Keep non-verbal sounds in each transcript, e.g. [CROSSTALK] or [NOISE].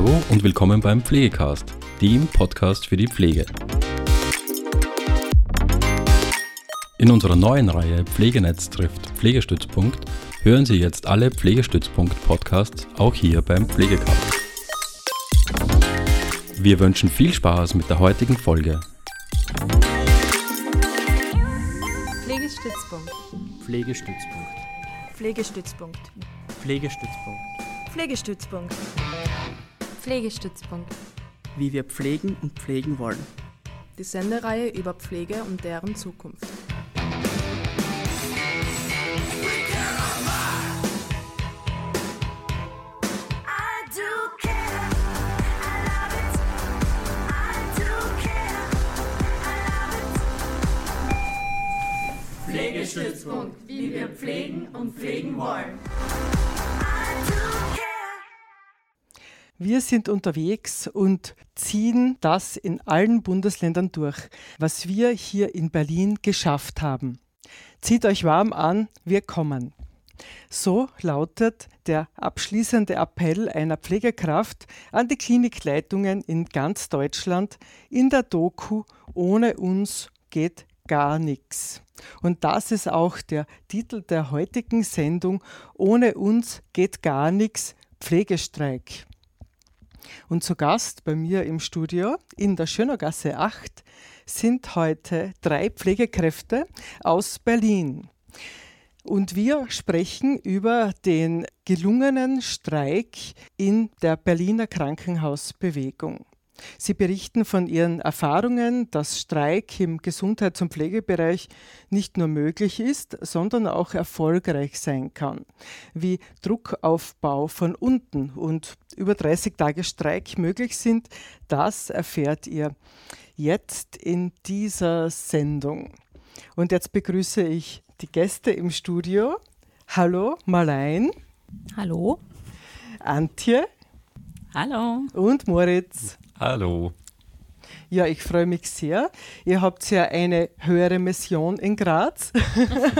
Hallo und willkommen beim Pflegecast, dem Podcast für die Pflege. In unserer neuen Reihe Pflegenetz trifft Pflegestützpunkt hören Sie jetzt alle Pflegestützpunkt-Podcasts auch hier beim Pflegecast. Wir wünschen viel Spaß mit der heutigen Folge. Pflegestützpunkt. Pflegestützpunkt. Pflegestützpunkt. Pflegestützpunkt. Pflegestützpunkt. Pflegestützpunkt. Wie wir pflegen und pflegen wollen. Die Sendereihe über Pflege und deren Zukunft. Pflegestützpunkt, wie wir pflegen und pflegen wollen. Wir sind unterwegs und ziehen das in allen Bundesländern durch, was wir hier in Berlin geschafft haben. Zieht euch warm an, wir kommen. So lautet der abschließende Appell einer Pflegekraft an die Klinikleitungen in ganz Deutschland in der Doku Ohne uns geht gar nichts. Und das ist auch der Titel der heutigen Sendung Ohne uns geht gar nichts Pflegestreik. Und zu Gast bei mir im Studio in der Schönergasse 8 sind heute drei Pflegekräfte aus Berlin. Und wir sprechen über den gelungenen Streik in der Berliner Krankenhausbewegung. Sie berichten von ihren Erfahrungen, dass Streik im Gesundheits- und Pflegebereich nicht nur möglich ist, sondern auch erfolgreich sein kann. Wie Druckaufbau von unten und über 30 Tage Streik möglich sind, das erfährt ihr jetzt in dieser Sendung. Und jetzt begrüße ich die Gäste im Studio. Hallo, Marlein. Hallo. Antje. Hallo. Und Moritz. Hallo. Ja, ich freue mich sehr. Ihr habt ja eine höhere Mission in Graz.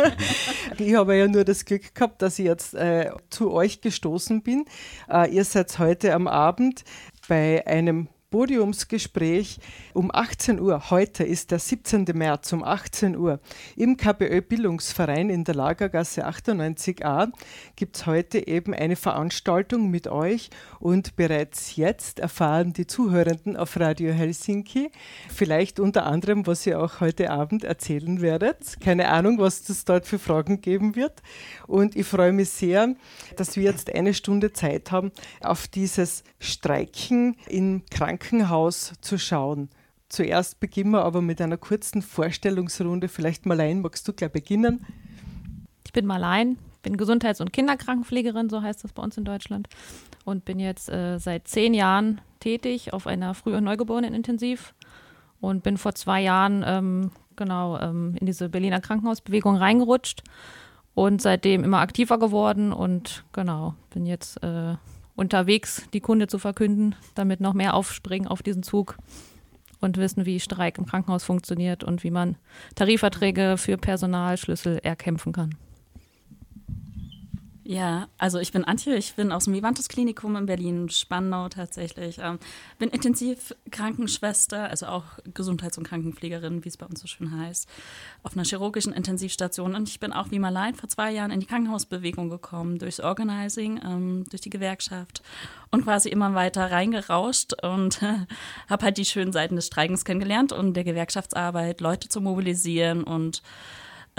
[LAUGHS] ich habe ja nur das Glück gehabt, dass ich jetzt äh, zu euch gestoßen bin. Äh, ihr seid heute am Abend bei einem Podiumsgespräch um 18 Uhr. Heute ist der 17. März um 18 Uhr. Im KPÖ Bildungsverein in der Lagergasse 98a gibt es heute eben eine Veranstaltung mit euch und bereits jetzt erfahren die Zuhörenden auf Radio Helsinki vielleicht unter anderem, was ihr auch heute Abend erzählen werdet. Keine Ahnung, was es dort für Fragen geben wird. Und ich freue mich sehr, dass wir jetzt eine Stunde Zeit haben, auf dieses Streiken im Krankenhaus zu schauen. Zuerst beginnen wir aber mit einer kurzen Vorstellungsrunde. Vielleicht Marlein, magst du gleich beginnen? Ich bin Marlein, bin Gesundheits- und Kinderkrankenpflegerin, so heißt das bei uns in Deutschland. Und bin jetzt äh, seit zehn Jahren tätig auf einer Früh- und Neugeborenenintensiv und bin vor zwei Jahren ähm, genau ähm, in diese Berliner Krankenhausbewegung reingerutscht und seitdem immer aktiver geworden und genau, bin jetzt äh, unterwegs, die Kunde zu verkünden, damit noch mehr aufspringen auf diesen Zug und wissen, wie Streik im Krankenhaus funktioniert und wie man Tarifverträge für Personalschlüssel erkämpfen kann. Ja, also ich bin Antje, ich bin aus dem Vivantes Klinikum in Berlin, Spandau tatsächlich. Ähm, bin Intensivkrankenschwester, also auch Gesundheits- und Krankenpflegerin, wie es bei uns so schön heißt, auf einer chirurgischen Intensivstation. Und ich bin auch wie Marlein vor zwei Jahren in die Krankenhausbewegung gekommen, durchs Organizing, ähm, durch die Gewerkschaft und quasi immer weiter reingerauscht und äh, habe halt die schönen Seiten des Streikens kennengelernt und der Gewerkschaftsarbeit, Leute zu mobilisieren und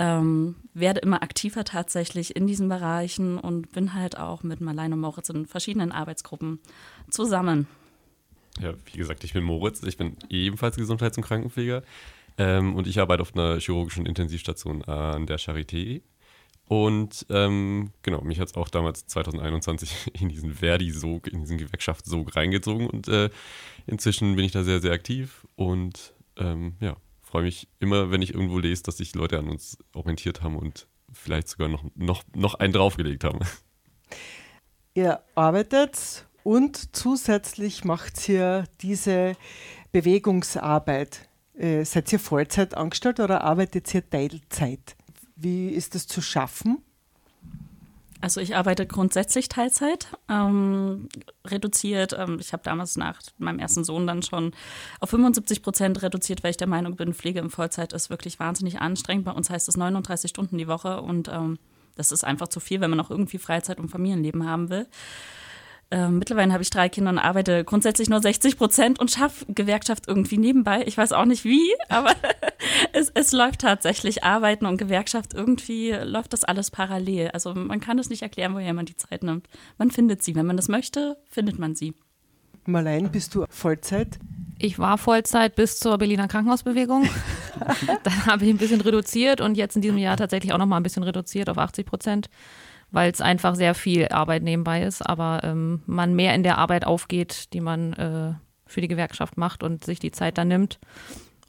ähm, werde immer aktiver tatsächlich in diesen Bereichen und bin halt auch mit Marlene und Moritz in verschiedenen Arbeitsgruppen zusammen. Ja, wie gesagt, ich bin Moritz, ich bin ebenfalls Gesundheits- und Krankenpfleger. Ähm, und ich arbeite auf einer chirurgischen Intensivstation an der Charité. Und ähm, genau, mich hat es auch damals 2021 [LAUGHS] in diesen Verdi-Sog, in diesen Gewerkschaftssog reingezogen. Und äh, inzwischen bin ich da sehr, sehr aktiv. Und ähm, ja, freue mich immer, wenn ich irgendwo lese, dass sich Leute an uns orientiert haben und vielleicht sogar noch, noch, noch einen draufgelegt haben. [LAUGHS] Ihr arbeitet und zusätzlich macht ihr diese Bewegungsarbeit. Äh, seid ihr Vollzeit angestellt oder arbeitet ihr Teilzeit? Wie ist das zu schaffen? Also ich arbeite grundsätzlich Teilzeit, ähm, reduziert. Ähm, ich habe damals nach meinem ersten Sohn dann schon auf 75 Prozent reduziert, weil ich der Meinung bin, Pflege in Vollzeit ist wirklich wahnsinnig anstrengend. Bei uns heißt es 39 Stunden die Woche und ähm, das ist einfach zu viel, wenn man auch irgendwie Freizeit und Familienleben haben will. Ähm, mittlerweile habe ich drei Kinder und arbeite grundsätzlich nur 60 Prozent und schaffe Gewerkschaft irgendwie nebenbei. Ich weiß auch nicht wie, [LAUGHS] aber es, es läuft tatsächlich. Arbeiten und Gewerkschaft irgendwie läuft das alles parallel. Also man kann es nicht erklären, woher man die Zeit nimmt. Man findet sie. Wenn man das möchte, findet man sie. Marlein, bist du Vollzeit? Ich war Vollzeit bis zur Berliner Krankenhausbewegung. [LAUGHS] Dann habe ich ein bisschen reduziert und jetzt in diesem Jahr tatsächlich auch noch mal ein bisschen reduziert auf 80 Prozent weil es einfach sehr viel Arbeit nebenbei ist, aber ähm, man mehr in der Arbeit aufgeht, die man äh, für die Gewerkschaft macht und sich die Zeit dann nimmt.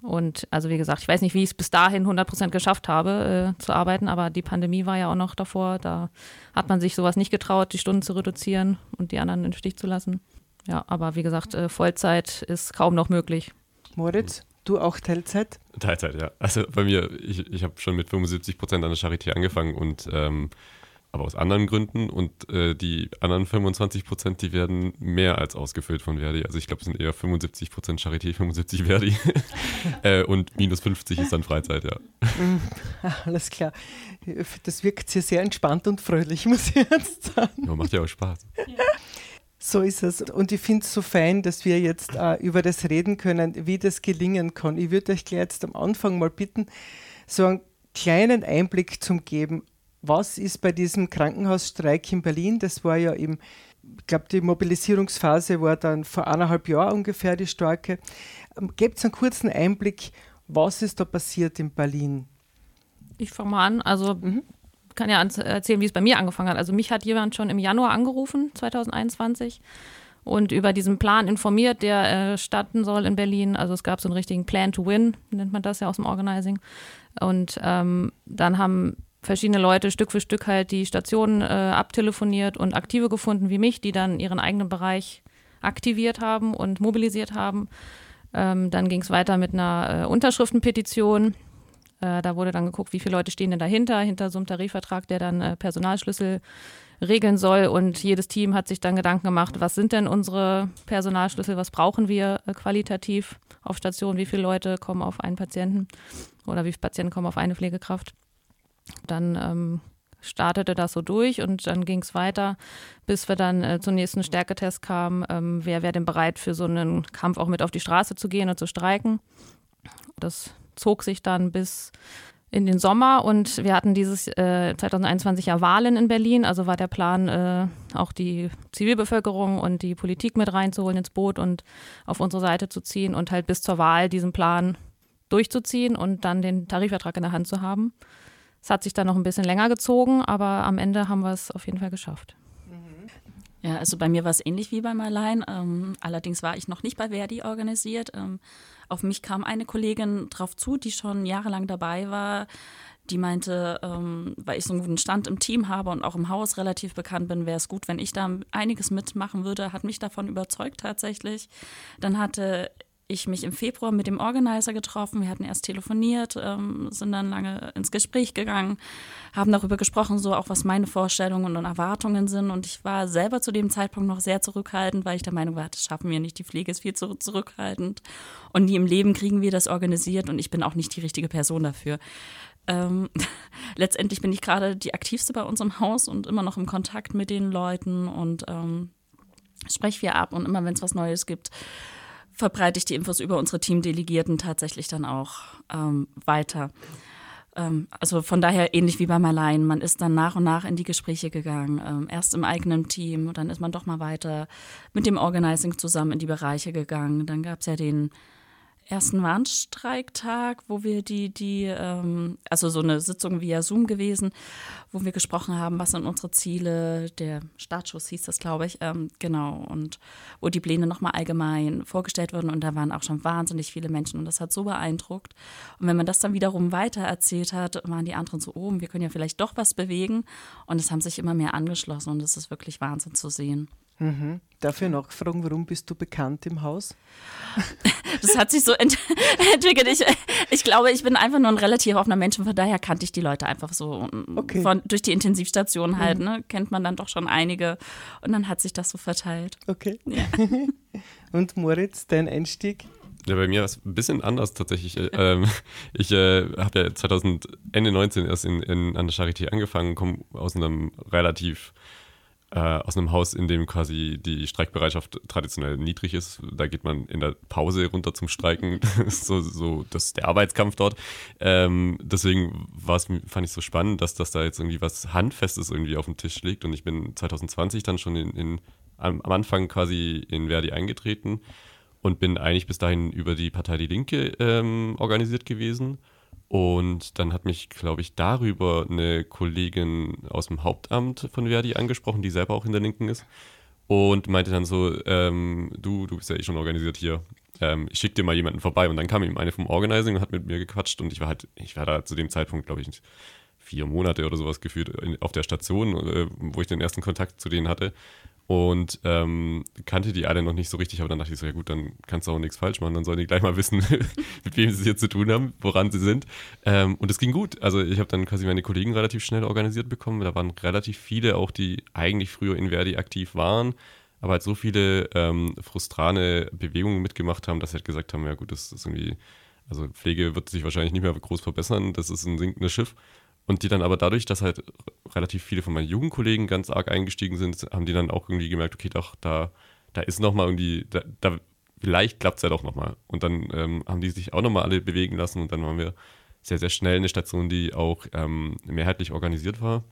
Und also wie gesagt, ich weiß nicht, wie ich es bis dahin 100 Prozent geschafft habe äh, zu arbeiten, aber die Pandemie war ja auch noch davor. Da hat man sich sowas nicht getraut, die Stunden zu reduzieren und die anderen im Stich zu lassen. Ja, aber wie gesagt, äh, Vollzeit ist kaum noch möglich. Moritz, du auch Teilzeit? Teilzeit, ja. Also bei mir, ich, ich habe schon mit 75 Prozent an der Charité angefangen und ähm, aber aus anderen Gründen und äh, die anderen 25 Prozent, die werden mehr als ausgefüllt von Verdi. Also ich glaube, es sind eher 75 Prozent Charité, 75 Verdi [LAUGHS] äh, und minus 50 ist dann Freizeit, ja. [LAUGHS] Alles klar. Das wirkt hier sehr entspannt und fröhlich, [LAUGHS] muss ich jetzt sagen. Ja, macht ja auch Spaß. So ist es. Und ich finde es so fein, dass wir jetzt äh, über das reden können, wie das gelingen kann. Ich würde euch gleich jetzt am Anfang mal bitten, so einen kleinen Einblick zu geben, was ist bei diesem Krankenhausstreik in Berlin? Das war ja im, ich glaube, die Mobilisierungsphase war dann vor eineinhalb Jahren ungefähr die starke. Ähm, Gebt einen kurzen Einblick, was ist da passiert in Berlin? Ich fange mal an. Also mhm. kann ja erzählen, wie es bei mir angefangen hat. Also mich hat jemand schon im Januar angerufen, 2021 und über diesen Plan informiert, der äh, starten soll in Berlin. Also es gab so einen richtigen Plan to Win, nennt man das ja aus dem Organizing. Und ähm, dann haben verschiedene Leute Stück für Stück halt die Stationen äh, abtelefoniert und Aktive gefunden wie mich, die dann ihren eigenen Bereich aktiviert haben und mobilisiert haben. Ähm, dann ging es weiter mit einer äh, Unterschriftenpetition. Äh, da wurde dann geguckt, wie viele Leute stehen denn dahinter, hinter so einem Tarifvertrag, der dann äh, Personalschlüssel regeln soll. Und jedes Team hat sich dann Gedanken gemacht, was sind denn unsere Personalschlüssel, was brauchen wir äh, qualitativ auf Station, wie viele Leute kommen auf einen Patienten oder wie viele Patienten kommen auf eine Pflegekraft. Dann ähm, startete das so durch und dann ging es weiter, bis wir dann äh, zum nächsten Stärketest kamen. Ähm, wer wäre denn bereit, für so einen Kampf auch mit auf die Straße zu gehen und zu streiken? Das zog sich dann bis in den Sommer und wir hatten dieses äh, 2021 ja Wahlen in Berlin, also war der Plan, äh, auch die Zivilbevölkerung und die Politik mit reinzuholen ins Boot und auf unsere Seite zu ziehen und halt bis zur Wahl diesen Plan durchzuziehen und dann den Tarifvertrag in der Hand zu haben. Es hat sich dann noch ein bisschen länger gezogen, aber am Ende haben wir es auf jeden Fall geschafft. Ja, also bei mir war es ähnlich wie bei Marlein. Ähm, allerdings war ich noch nicht bei Verdi organisiert. Ähm, auf mich kam eine Kollegin drauf zu, die schon jahrelang dabei war. Die meinte, ähm, weil ich so einen guten Stand im Team habe und auch im Haus relativ bekannt bin, wäre es gut, wenn ich da einiges mitmachen würde. Hat mich davon überzeugt tatsächlich. Dann hatte ich mich im Februar mit dem Organizer getroffen. Wir hatten erst telefoniert, ähm, sind dann lange ins Gespräch gegangen, haben darüber gesprochen, so auch was meine Vorstellungen und Erwartungen sind. Und ich war selber zu dem Zeitpunkt noch sehr zurückhaltend, weil ich der Meinung war, das schaffen wir nicht. Die Pflege ist viel zu zurückhaltend. Und nie im Leben kriegen wir das organisiert und ich bin auch nicht die richtige Person dafür. Ähm, [LAUGHS] letztendlich bin ich gerade die aktivste bei uns im Haus und immer noch im Kontakt mit den Leuten und ähm, spreche viel ab und immer wenn es was Neues gibt, verbreite ich die Infos über unsere Teamdelegierten tatsächlich dann auch ähm, weiter. Ähm, also von daher ähnlich wie beim Allein. Man ist dann nach und nach in die Gespräche gegangen. Ähm, erst im eigenen Team, dann ist man doch mal weiter mit dem Organizing zusammen in die Bereiche gegangen. Dann gab es ja den ersten Warnstreiktag, wo wir die, die, ähm, also so eine Sitzung via Zoom gewesen, wo wir gesprochen haben, was sind unsere Ziele, der Startschuss hieß das, glaube ich, ähm, genau, und wo die Pläne nochmal allgemein vorgestellt wurden. Und da waren auch schon wahnsinnig viele Menschen. Und das hat so beeindruckt. Und wenn man das dann wiederum weiter erzählt hat, waren die anderen so oben, oh, wir können ja vielleicht doch was bewegen. Und es haben sich immer mehr angeschlossen. Und es ist wirklich Wahnsinn zu sehen. Mhm. Darf ich nachfragen, warum bist du bekannt im Haus? Das hat sich so ent [LAUGHS] entwickelt. Ich, ich glaube, ich bin einfach nur ein relativ offener Mensch und von daher kannte ich die Leute einfach so. Okay. Von, durch die Intensivstation halt, ne? Kennt man dann doch schon einige. Und dann hat sich das so verteilt. Okay. Ja. [LAUGHS] Und Moritz, dein Einstieg? Ja, bei mir war es ein bisschen anders tatsächlich. Äh, Ähm, [LAUGHS] ich äh, habe ja 2000, Ende 19 erst in, in, an der Charité angefangen, komme aus einem relativ, äh, aus einem Haus, in dem quasi die Streikbereitschaft traditionell niedrig ist. Da geht man in der Pause runter zum Streiken. Das [LAUGHS] ist [LAUGHS] so, so das ist der Arbeitskampf dort. Ähm, deswegen war's, fand ich so spannend, dass, dass da jetzt irgendwie was Handfestes irgendwie auf dem Tisch liegt. Und ich bin 2020 dann schon in, in, am, am Anfang quasi in Verdi eingetreten und bin eigentlich bis dahin über die Partei Die Linke ähm, organisiert gewesen. Und dann hat mich, glaube ich, darüber eine Kollegin aus dem Hauptamt von Verdi angesprochen, die selber auch in der Linken ist. Und meinte dann so, ähm, du, du bist ja eh schon organisiert hier. Ähm, ich schick dir mal jemanden vorbei. Und dann kam ihm eine vom Organizing und hat mit mir gequatscht. Und ich war halt, ich war da zu dem Zeitpunkt, glaube ich, vier Monate oder sowas geführt in, auf der Station, äh, wo ich den ersten Kontakt zu denen hatte und ähm, kannte die alle noch nicht so richtig, aber dann dachte ich so, ja gut, dann kannst du auch nichts falsch machen, dann sollen die gleich mal wissen, [LAUGHS] mit wem sie es hier zu tun haben, woran sie sind. Ähm, und es ging gut. Also ich habe dann quasi meine Kollegen relativ schnell organisiert bekommen. Da waren relativ viele auch, die eigentlich früher in Verdi aktiv waren, aber halt so viele ähm, frustrane Bewegungen mitgemacht haben, dass sie halt gesagt haben, ja gut, das ist irgendwie, also Pflege wird sich wahrscheinlich nicht mehr groß verbessern, das ist ein sinkendes Schiff. Und die dann aber dadurch, dass halt relativ viele von meinen Jugendkollegen ganz arg eingestiegen sind, haben die dann auch irgendwie gemerkt, okay, doch, da, da ist nochmal irgendwie, da, da vielleicht klappt es ja doch nochmal. Und dann ähm, haben die sich auch nochmal alle bewegen lassen und dann waren wir sehr, sehr schnell eine Station, die auch ähm, mehrheitlich organisiert war.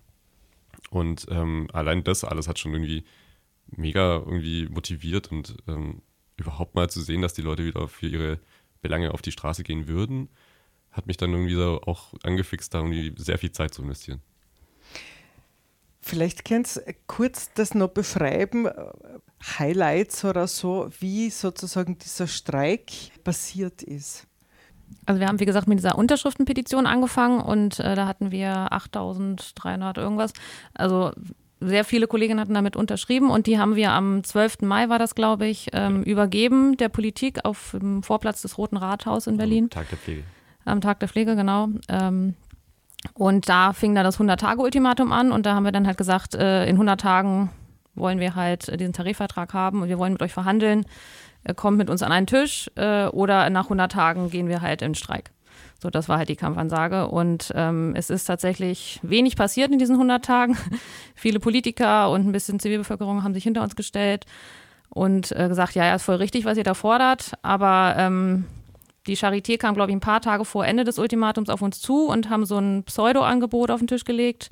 Und ähm, allein das alles hat schon irgendwie mega irgendwie motiviert und ähm, überhaupt mal zu sehen, dass die Leute wieder für ihre Belange auf die Straße gehen würden hat mich dann irgendwie so auch angefixt, da irgendwie sehr viel Zeit zu investieren. Vielleicht kannst du kurz das noch beschreiben, äh, Highlights oder so, wie sozusagen dieser Streik passiert ist. Also wir haben, wie gesagt, mit dieser Unterschriftenpetition angefangen und äh, da hatten wir 8300 irgendwas. Also sehr viele Kolleginnen hatten damit unterschrieben und die haben wir am 12. Mai, war das, glaube ich, ähm, übergeben der Politik auf dem Vorplatz des Roten Rathaus in Berlin. Tag der Pflege am Tag der Pflege, genau. Ähm, und da fing dann das 100-Tage-Ultimatum an und da haben wir dann halt gesagt, äh, in 100 Tagen wollen wir halt diesen Tarifvertrag haben und wir wollen mit euch verhandeln, äh, kommt mit uns an einen Tisch äh, oder nach 100 Tagen gehen wir halt in Streik. So, das war halt die Kampfansage. Und ähm, es ist tatsächlich wenig passiert in diesen 100 Tagen. [LAUGHS] Viele Politiker und ein bisschen Zivilbevölkerung haben sich hinter uns gestellt und äh, gesagt, ja, ja, ist voll richtig, was ihr da fordert, aber ähm, die Charité kam, glaube ich, ein paar Tage vor Ende des Ultimatums auf uns zu und haben so ein Pseudo-Angebot auf den Tisch gelegt,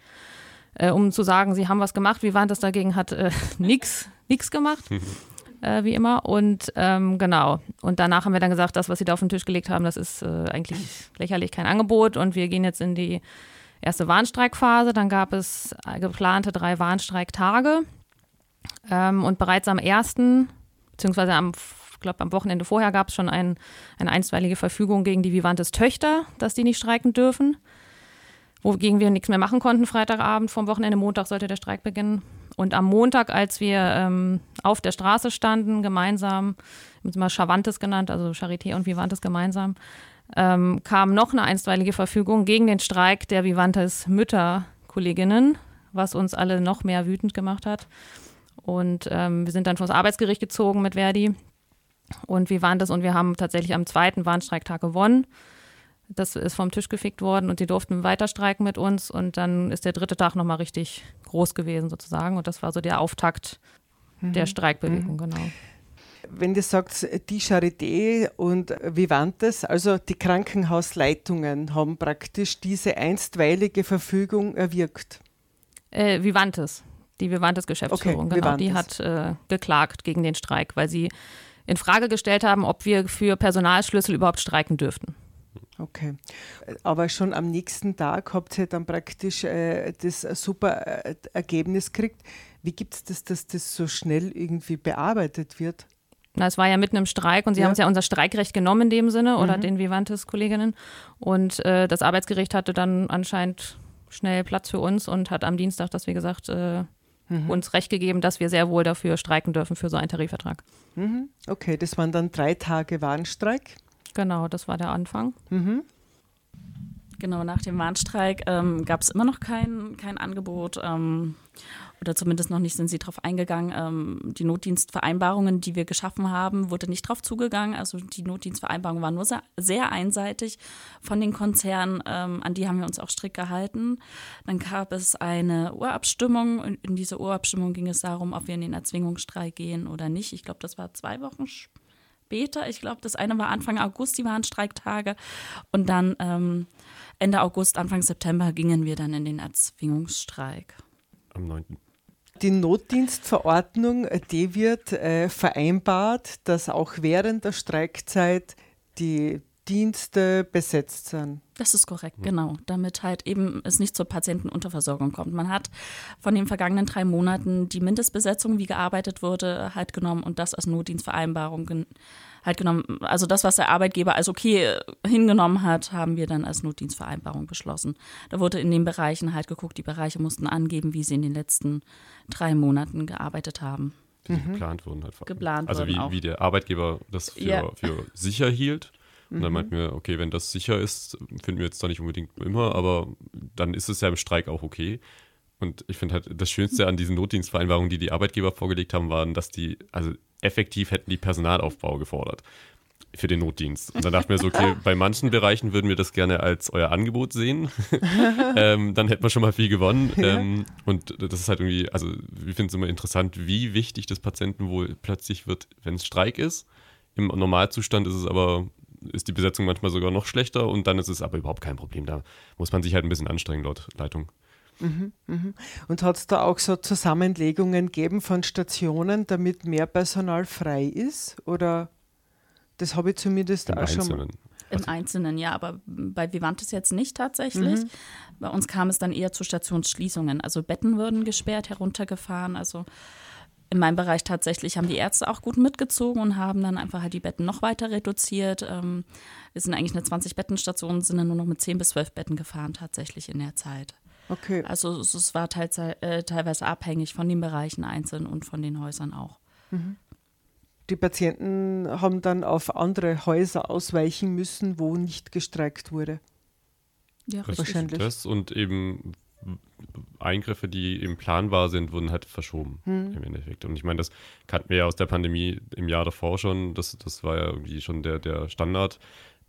äh, um zu sagen, sie haben was gemacht. Vivantes dagegen hat äh, [LAUGHS] nichts nix gemacht, äh, wie immer. Und ähm, genau. Und danach haben wir dann gesagt, das, was sie da auf den Tisch gelegt haben, das ist äh, eigentlich lächerlich kein Angebot. Und wir gehen jetzt in die erste Warnstreikphase. Dann gab es geplante drei Warnstreiktage. Ähm, und bereits am ersten, beziehungsweise am ich glaube, am Wochenende vorher gab es schon ein, eine einstweilige Verfügung gegen die Vivantes Töchter, dass die nicht streiken dürfen. Wogegen wir nichts mehr machen konnten, Freitagabend vom Wochenende. Montag sollte der Streik beginnen. Und am Montag, als wir ähm, auf der Straße standen, gemeinsam, wir Chavantes genannt, also Charité und Vivantes gemeinsam, ähm, kam noch eine einstweilige Verfügung gegen den Streik der Vivantes Mütterkolleginnen, was uns alle noch mehr wütend gemacht hat. Und ähm, wir sind dann vor das Arbeitsgericht gezogen mit Verdi und wir waren das und wir haben tatsächlich am zweiten Warnstreiktag gewonnen. Das ist vom Tisch gefickt worden und die durften weiter streiken mit uns. Und dann ist der dritte Tag nochmal richtig groß gewesen sozusagen. Und das war so der Auftakt mhm. der Streikbewegung, mhm. genau. Wenn du sagst, die Charité und Vivantes, also die Krankenhausleitungen haben praktisch diese einstweilige Verfügung erwirkt. Äh, Vivantes, die Vivantes Geschäftsführung, okay, genau, Vivantes. die hat äh, geklagt gegen den Streik, weil sie in Frage gestellt haben, ob wir für Personalschlüssel überhaupt streiken dürften. Okay. Aber schon am nächsten Tag habt ihr dann praktisch äh, das super äh, Ergebnis gekriegt. Wie gibt es das, dass das so schnell irgendwie bearbeitet wird? Na, es war ja mitten im Streik und sie ja. haben uns ja unser Streikrecht genommen in dem Sinne oder mhm. den Vivantes-Kolleginnen. Und äh, das Arbeitsgericht hatte dann anscheinend schnell Platz für uns und hat am Dienstag, dass wir gesagt, äh, mhm. uns recht gegeben, dass wir sehr wohl dafür streiken dürfen für so einen Tarifvertrag. Mhm. Okay, das waren dann drei Tage Warnstreik. Genau, das war der Anfang. Mhm. Genau, nach dem Warnstreik ähm, gab es immer noch kein, kein Angebot. Ähm, oder zumindest noch nicht sind sie darauf eingegangen. Ähm, die Notdienstvereinbarungen, die wir geschaffen haben, wurde nicht darauf zugegangen. Also die Notdienstvereinbarung war nur sehr, sehr einseitig von den Konzernen. Ähm, an die haben wir uns auch strikt gehalten. Dann gab es eine Urabstimmung. In, in diese Urabstimmung ging es darum, ob wir in den Erzwingungsstreik gehen oder nicht. Ich glaube, das war zwei Wochen später. Ich glaube, das eine war Anfang August, die Warnstreiktage. Und dann ähm, Ende August, Anfang September gingen wir dann in den Erzwingungsstreik. Am 9. Die Notdienstverordnung, die wird äh, vereinbart, dass auch während der Streikzeit die Dienste besetzt sind. Das ist korrekt, genau. Damit halt eben es nicht zur Patientenunterversorgung kommt. Man hat von den vergangenen drei Monaten die Mindestbesetzung, wie gearbeitet wurde, halt genommen und das als Notdienstvereinbarung halt genommen. Also das, was der Arbeitgeber als okay hingenommen hat, haben wir dann als Notdienstvereinbarung beschlossen. Da wurde in den Bereichen halt geguckt, die Bereiche mussten angeben, wie sie in den letzten drei Monaten gearbeitet haben. Wie sie mhm. geplant wurden halt. Geplant also wie, auch. wie der Arbeitgeber das für, ja. für sicher hielt und dann meinten wir, okay, wenn das sicher ist, finden wir jetzt da nicht unbedingt immer, aber dann ist es ja im Streik auch okay. Und ich finde halt, das Schönste an diesen Notdienstvereinbarungen, die die Arbeitgeber vorgelegt haben, waren, dass die, also effektiv hätten die Personalaufbau gefordert für den Notdienst. Und dann dachten wir so, okay, [LAUGHS] bei manchen Bereichen würden wir das gerne als euer Angebot sehen. [LAUGHS] ähm, dann hätten wir schon mal viel gewonnen. Ähm, und das ist halt irgendwie, also wir finden es immer interessant, wie wichtig das Patientenwohl plötzlich wird, wenn es Streik ist. Im Normalzustand ist es aber ist die Besetzung manchmal sogar noch schlechter und dann ist es aber überhaupt kein Problem. Da muss man sich halt ein bisschen anstrengen laut Leitung. Mhm, mhm. Und hat es da auch so Zusammenlegungen gegeben von Stationen, damit mehr Personal frei ist? Oder das habe ich zumindest Im auch Einzelnen. schon mal. Im Einzelnen, ja, aber bei Vivantes jetzt nicht tatsächlich. Mhm. Bei uns kam es dann eher zu Stationsschließungen. Also Betten wurden gesperrt, heruntergefahren. Also in meinem Bereich tatsächlich haben die Ärzte auch gut mitgezogen und haben dann einfach halt die Betten noch weiter reduziert. Ähm, wir sind eigentlich eine 20-Betten-Station, sind dann nur noch mit 10 bis 12 Betten gefahren tatsächlich in der Zeit. Okay. Also es, war teils, äh, teilweise abhängig von den Bereichen einzeln und von den Häusern auch. Mhm. Die Patienten haben dann auf andere Häuser ausweichen müssen, wo nicht gestreikt wurde. Ja, das wahrscheinlich. Das und eben Eingriffe, die im planbar sind, wurden halt verschoben hm. im Endeffekt. Und ich meine, das kannten wir ja aus der Pandemie im Jahr davor schon. Das, das war ja irgendwie schon der, der Standard.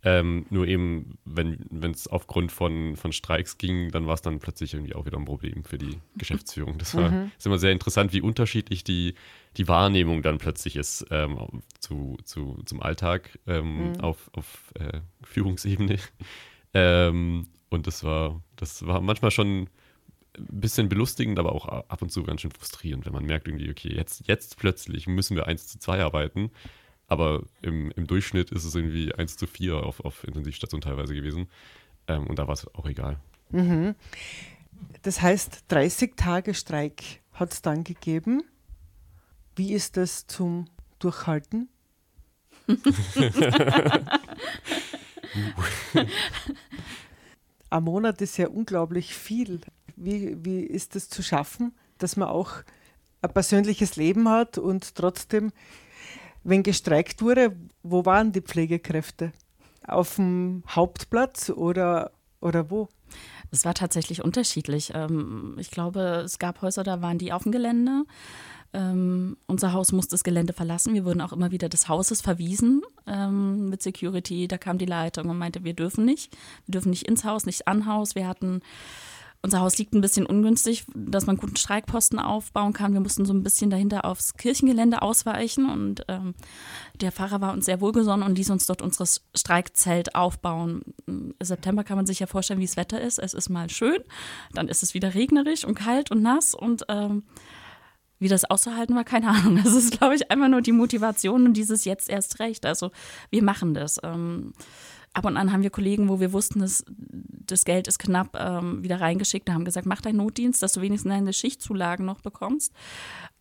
Ähm, nur eben, wenn es aufgrund von, von Streiks ging, dann war es dann plötzlich irgendwie auch wieder ein Problem für die [LAUGHS] Geschäftsführung. Das war mhm. ist immer sehr interessant, wie unterschiedlich die, die Wahrnehmung dann plötzlich ist ähm, zu, zu, zum Alltag ähm, mhm. auf, auf äh, Führungsebene. [LAUGHS] Ähm, und das war, das war manchmal schon ein bisschen belustigend, aber auch ab und zu ganz schön frustrierend, wenn man merkt irgendwie, okay, jetzt, jetzt plötzlich müssen wir 1 zu 2 arbeiten, aber im, im Durchschnitt ist es irgendwie 1 zu 4 auf, auf Intensivstation teilweise gewesen. Ähm, und da war es auch egal. Mhm. Das heißt, 30 Tage Streik hat es dann gegeben. Wie ist das zum Durchhalten? [LAUGHS] Ein Monat ist ja unglaublich viel. Wie, wie ist das zu schaffen, dass man auch ein persönliches Leben hat und trotzdem, wenn gestreikt wurde, wo waren die Pflegekräfte? Auf dem Hauptplatz oder, oder wo? Es war tatsächlich unterschiedlich. Ähm, ich glaube, es gab Häuser, da waren die auf dem Gelände. Ähm, unser Haus musste das Gelände verlassen. Wir wurden auch immer wieder des Hauses verwiesen ähm, mit Security. Da kam die Leitung und meinte, wir dürfen nicht. Wir dürfen nicht ins Haus, nicht an Haus. Wir hatten unser Haus liegt ein bisschen ungünstig, dass man guten Streikposten aufbauen kann. Wir mussten so ein bisschen dahinter aufs Kirchengelände ausweichen und ähm, der Pfarrer war uns sehr wohlgesonnen und ließ uns dort unser Streikzelt aufbauen. Im September kann man sich ja vorstellen, wie das Wetter ist. Es ist mal schön, dann ist es wieder regnerisch und kalt und nass und ähm, wie das auszuhalten war, keine Ahnung. Das ist, glaube ich, einfach nur die Motivation und dieses jetzt erst recht. Also wir machen das. Ähm, ab und an haben wir Kollegen, wo wir wussten, dass das Geld ist knapp, ähm, wieder reingeschickt und haben gesagt, mach deinen Notdienst, dass du wenigstens deine Schichtzulagen noch bekommst.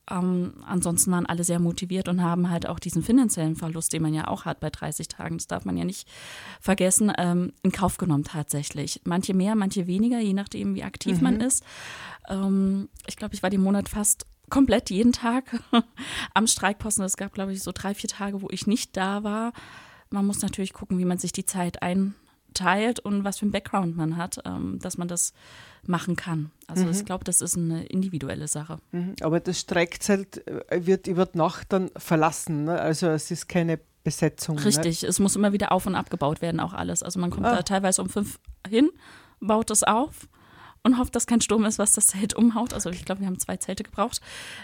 Ähm, ansonsten waren alle sehr motiviert und haben halt auch diesen finanziellen Verlust, den man ja auch hat bei 30 Tagen, das darf man ja nicht vergessen, ähm, in Kauf genommen tatsächlich. Manche mehr, manche weniger, je nachdem, wie aktiv mhm. man ist. Ähm, ich glaube, ich war den Monat fast komplett jeden Tag [LAUGHS] am Streikposten. Es gab, glaube ich, so drei, vier Tage, wo ich nicht da war. Man muss natürlich gucken, wie man sich die Zeit einteilt und was für ein Background man hat, ähm, dass man das machen kann. Also Mhm. ich glaube, das ist eine individuelle Sache. Mhm. Aber das Streikzelt äh, wird über Nacht dann verlassen. Ne? Also es ist keine Besetzung. Ne? Richtig, es muss immer wieder auf und abgebaut werden, auch alles. Also man kommt Ah. da teilweise um fünf hin, baut es auf und hofft, dass kein Sturm ist, was das Zelt umhaut. Also ich glaube, wir haben zwei Zelte gebraucht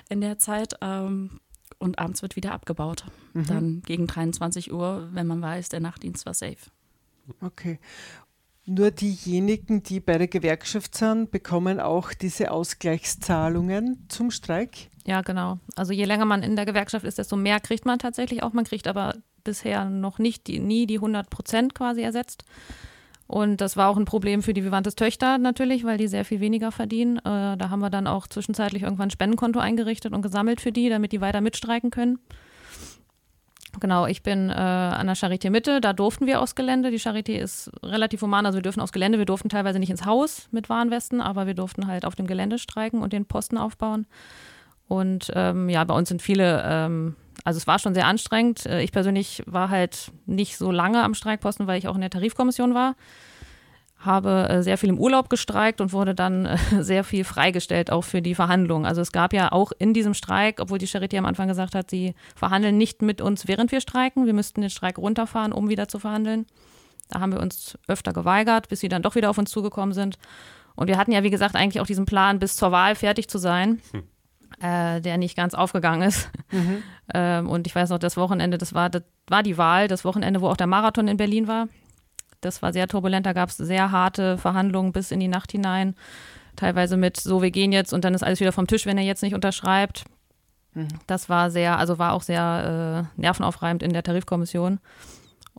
in der Zeit. Ähm, und abends wird wieder abgebaut. Mhm. Dann gegen 23 Uhr, wenn man weiß, der Nachtdienst war safe. Okay. Nur diejenigen, die bei der Gewerkschaft sind, bekommen auch diese Ausgleichszahlungen zum Streik. Ja, genau. Also je länger man in der Gewerkschaft ist, desto mehr kriegt man tatsächlich auch. Man kriegt aber bisher noch nicht die, nie die 100 Prozent quasi ersetzt. Und das war auch ein Problem für die Vivantes Töchter natürlich, weil die sehr viel weniger verdienen. Äh, da haben wir dann auch zwischenzeitlich irgendwann ein Spendenkonto eingerichtet und gesammelt für die, damit die weiter mitstreiken können. Genau, ich bin äh, an der Charité Mitte, da durften wir aufs Gelände. Die Charité ist relativ human, also wir dürfen aufs Gelände, wir durften teilweise nicht ins Haus mit Warnwesten, aber wir durften halt auf dem Gelände streiken und den Posten aufbauen. Und ähm, ja, bei uns sind viele, ähm, also es war schon sehr anstrengend. Äh, Ich persönlich war halt nicht so lange am Streikposten, weil ich auch in der Tarifkommission war. Habe äh, sehr viel im Urlaub gestreikt und wurde dann äh, [LAUGHS] sehr viel freigestellt, auch für die Verhandlungen. Also es gab ja auch in diesem Streik, obwohl die Charité am Anfang gesagt hat, sie verhandeln nicht mit uns, während wir streiken. Wir müssten den Streik runterfahren, um wieder zu verhandeln. Da haben wir uns öfter geweigert, bis sie dann doch wieder auf uns zugekommen sind. Und wir hatten ja, wie gesagt, eigentlich auch diesen Plan, bis zur Wahl fertig zu sein, äh, der nicht ganz aufgegangen ist. [LAUGHS] ähm, und ich weiß noch, das Wochenende, das war, das war die Wahl, das Wochenende, wo auch der Marathon in Berlin war. Das war sehr turbulent, da gab es sehr harte Verhandlungen bis in die Nacht hinein. Teilweise mit so, wir gehen jetzt und dann ist alles wieder vom Tisch, wenn er jetzt nicht unterschreibt. Das war sehr, also war auch sehr äh, nervenaufreibend in der Tarifkommission.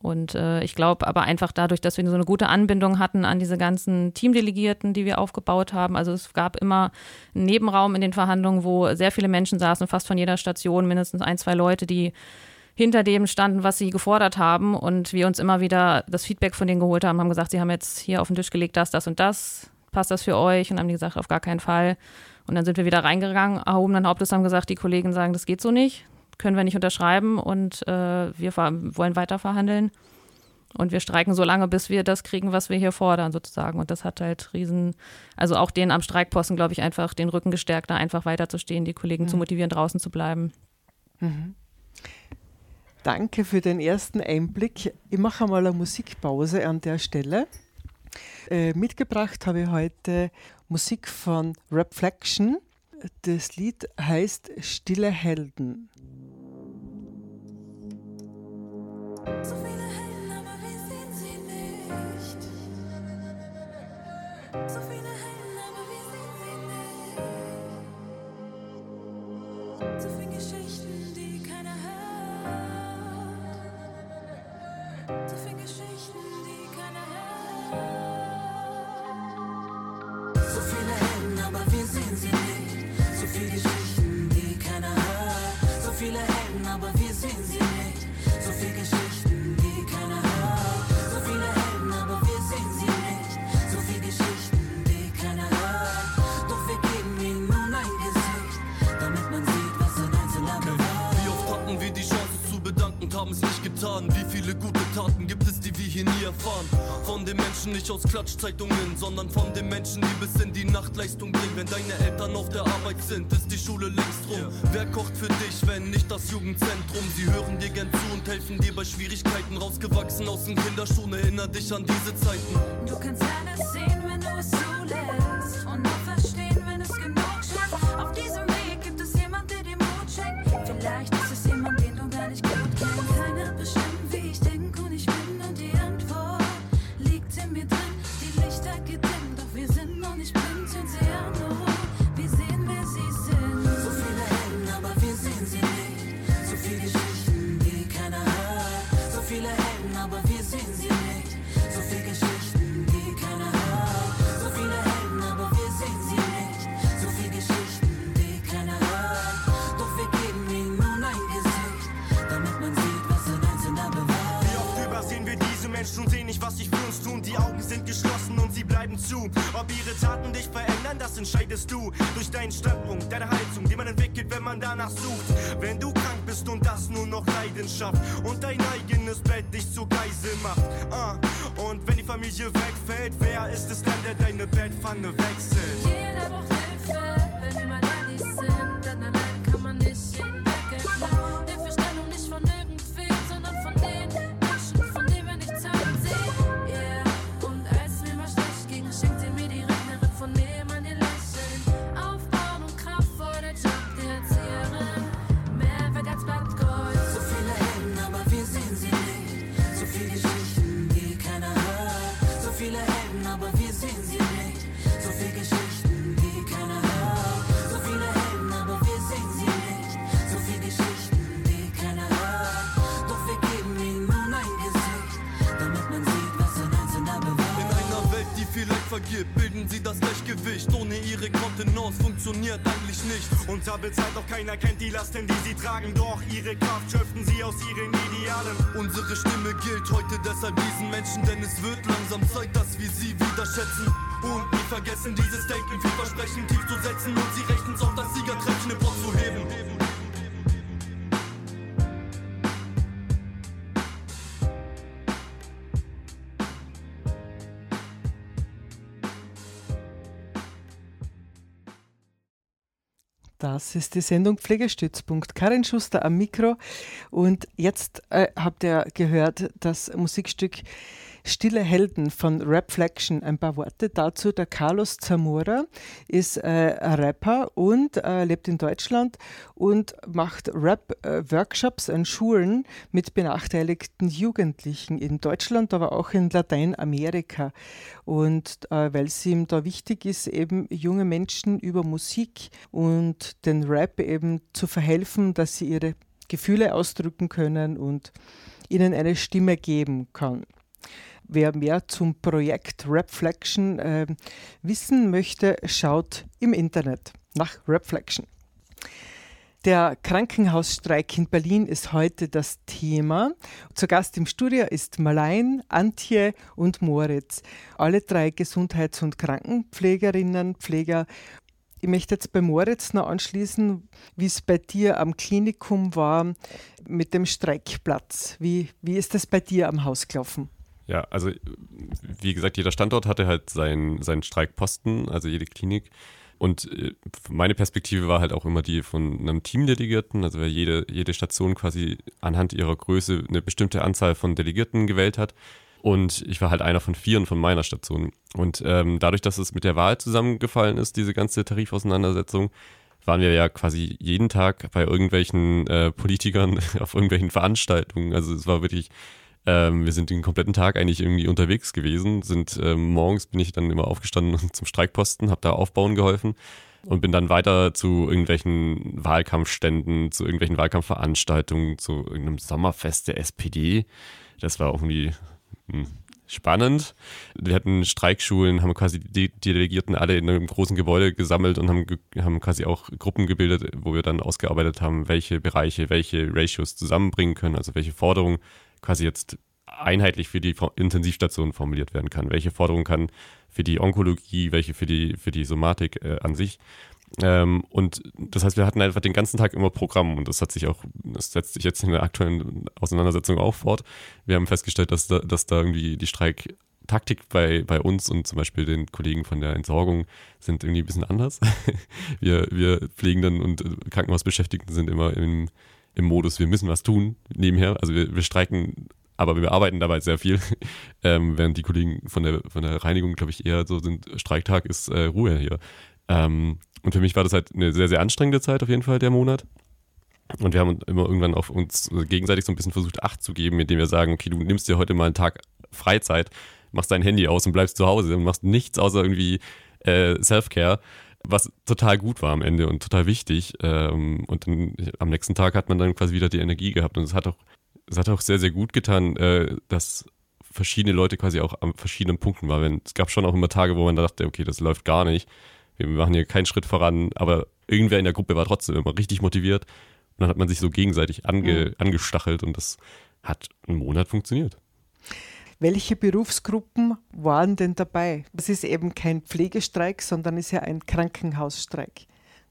Und äh, ich glaube aber einfach dadurch, dass wir so eine gute Anbindung hatten an diese ganzen Teamdelegierten, die wir aufgebaut haben. Also es gab immer einen Nebenraum in den Verhandlungen, wo sehr viele Menschen saßen, fast von jeder Station mindestens ein, zwei Leute, die hinter dem standen, was sie gefordert haben. Und wir uns immer wieder das Feedback von denen geholt haben, haben gesagt, sie haben jetzt hier auf den Tisch gelegt, das, das und das. Passt das für euch? Und haben die gesagt, auf gar keinen Fall. Und dann sind wir wieder reingegangen, erhobenen Hauptes haben gesagt, die Kollegen sagen, das geht so nicht können wir nicht unterschreiben und äh, wir wollen weiter verhandeln. Und wir streiken so lange, bis wir das kriegen, was wir hier fordern, sozusagen. Und das hat halt riesen, also auch denen am Streikposten, glaube ich, einfach den Rücken gestärkt, da einfach weiterzustehen, die Kollegen Mhm. zu motivieren, draußen zu bleiben. Danke für den ersten Einblick. Ich mache einmal eine Musikpause an der Stelle. Äh, mitgebracht habe ich heute Musik von Reflection. Das Lied heißt Stille Helden. So viele Helden, aber wir sehen sie nicht. So viele Helden, getan? Wie viele gute Taten gibt es, die wir hier nie erfahren? Von den Menschen nicht aus Klatschzeitungen, sondern von den Menschen, die bis in die Nacht Leistung bringen. Wenn deine Eltern auf der Arbeit sind, ist die Schule längst rum. Wer kocht für dich, wenn nicht das Jugendzentrum? Sie hören dir gern zu und helfen dir bei Schwierigkeiten. Rausgewachsen aus den Kinderschuhen, erinner dich an diese Zeiten. Du kannst alles sehen, du durch deinen Standpunkt, deine Haltung, die man entwickelt, wenn man danach sucht. Wenn du krank bist und das nur noch Leidenschaft und dein eigenes Bett dich zur Geisel macht. Ah, und wenn die Familie wegfällt, wer ist es dann, der deine Bettpfanne wechselt? Vergibt, bilden sie das Gleichgewicht. Ohne ihre Kontenance funktioniert eigentlich nichts. Unterbezahlt doch keiner kennt die Lasten, die sie tragen. Doch ihre Kraft schöpfen sie aus ihren Idealen. Unsere Stimme gilt heute deshalb diesen Menschen, denn es wird langsam Zeit, dass wir sie wieder schätzen. Und nie vergessen, dieses Denken, viel Versprechen tief zu setzen und sie rechtens auf das Siegertreppchen im Bock zu heben. Das ist die Sendung Pflegestützpunkt. Karin Schuster am Mikro. Und jetzt äh, habt ihr gehört das Musikstück Stille Helden von Rapflexion. Ein paar Worte dazu. Der Carlos Zamora ist äh, Rapper und äh, lebt in Deutschland und macht Rap-Workshops an Schulen mit benachteiligten Jugendlichen in Deutschland, aber auch in Lateinamerika. Und äh, weil es ihm da wichtig ist, eben junge Menschen über Musik und den Rap eben zu verhelfen, dass sie ihre Gefühle ausdrücken können und ihnen eine Stimme geben kann. Wer mehr zum Projekt Rapflexion äh, wissen möchte, schaut im Internet nach Rapflexion. Der Krankenhausstreik in Berlin ist heute das Thema. Zu Gast im Studio ist Marlein, Antje und Moritz. Alle drei Gesundheits- und Krankenpflegerinnen, Pfleger. Ich möchte jetzt bei Moritz noch anschließen, wie es bei dir am Klinikum war mit dem Streikplatz. Wie, wie ist das bei dir am Haus gelaufen? Ja, also wie gesagt, jeder Standort hatte halt seinen, seinen Streikposten, also jede Klinik. Und äh, meine Perspektive war halt auch immer die von einem Teamdelegierten, also wer jede, jede Station quasi anhand ihrer Größe eine bestimmte Anzahl von Delegierten gewählt hat. Und ich war halt einer von vieren von meiner Station. Und ähm, dadurch, dass es mit der Wahl zusammengefallen ist, diese ganze Tarifauseinandersetzung, waren wir ja quasi jeden Tag bei irgendwelchen äh, Politikern [LAUGHS] auf irgendwelchen Veranstaltungen. Also es war wirklich ähm, wir sind den kompletten Tag eigentlich irgendwie unterwegs gewesen. Sind ähm, morgens bin ich dann immer aufgestanden [LAUGHS] zum Streikposten, habe da aufbauen geholfen und bin dann weiter zu irgendwelchen Wahlkampfständen, zu irgendwelchen Wahlkampfveranstaltungen, zu irgendeinem Sommerfest der SPD. Das war irgendwie hm, spannend. Wir hatten Streikschulen, haben quasi die, Delegierten alle in einem großen Gebäude gesammelt und haben, haben quasi auch Gruppen gebildet, wo wir dann ausgearbeitet haben, welche Bereiche, welche Ratios zusammenbringen können, also welche Forderungen quasi jetzt einheitlich für die Intensivstation formuliert werden kann. Welche Forderung kann für die Onkologie, welche für die, für die Somatik äh, an sich. Ähm, und das heißt, wir hatten einfach den ganzen Tag immer Programm und das hat sich auch, das setzt sich jetzt in der aktuellen Auseinandersetzung auch fort. Wir haben festgestellt, dass da, dass da irgendwie die Streiktaktik bei, bei uns und zum Beispiel den Kollegen von der Entsorgung sind irgendwie ein bisschen anders. [LAUGHS] Wir, wir Pflegenden und Krankenhausbeschäftigten sind immer im, im Modus, wir müssen was tun nebenher. Also wir, wir streiken, aber wir arbeiten dabei sehr viel. [LAUGHS] Ähm, während die Kollegen von der, von der Reinigung, glaube ich, eher so sind, Streiktag ist äh, Ruhe hier. Ähm, und für mich war das halt eine sehr, sehr anstrengende Zeit auf jeden Fall, der Monat. Und wir haben immer irgendwann auf uns gegenseitig so ein bisschen versucht, Acht zu geben, indem wir sagen, okay, du nimmst dir heute mal einen Tag Freizeit, machst dein Handy aus und bleibst zu Hause und machst nichts außer irgendwie äh, Self-Care, was total gut war am Ende und total wichtig. Ähm, und dann, am nächsten Tag hat man dann quasi wieder die Energie gehabt und es hat auch, es hat auch sehr, sehr gut getan, äh, dass verschiedene Leute quasi auch an verschiedenen Punkten waren. Es gab schon auch immer Tage, wo man dachte, okay, das läuft gar nicht. Wir machen hier keinen Schritt voran, aber irgendwer in der Gruppe war trotzdem immer richtig motiviert. Und dann hat man sich so gegenseitig ange, angestachelt und das hat einen Monat funktioniert. Welche Berufsgruppen waren denn dabei? Es ist eben kein Pflegestreik, sondern ist ja ein Krankenhausstreik.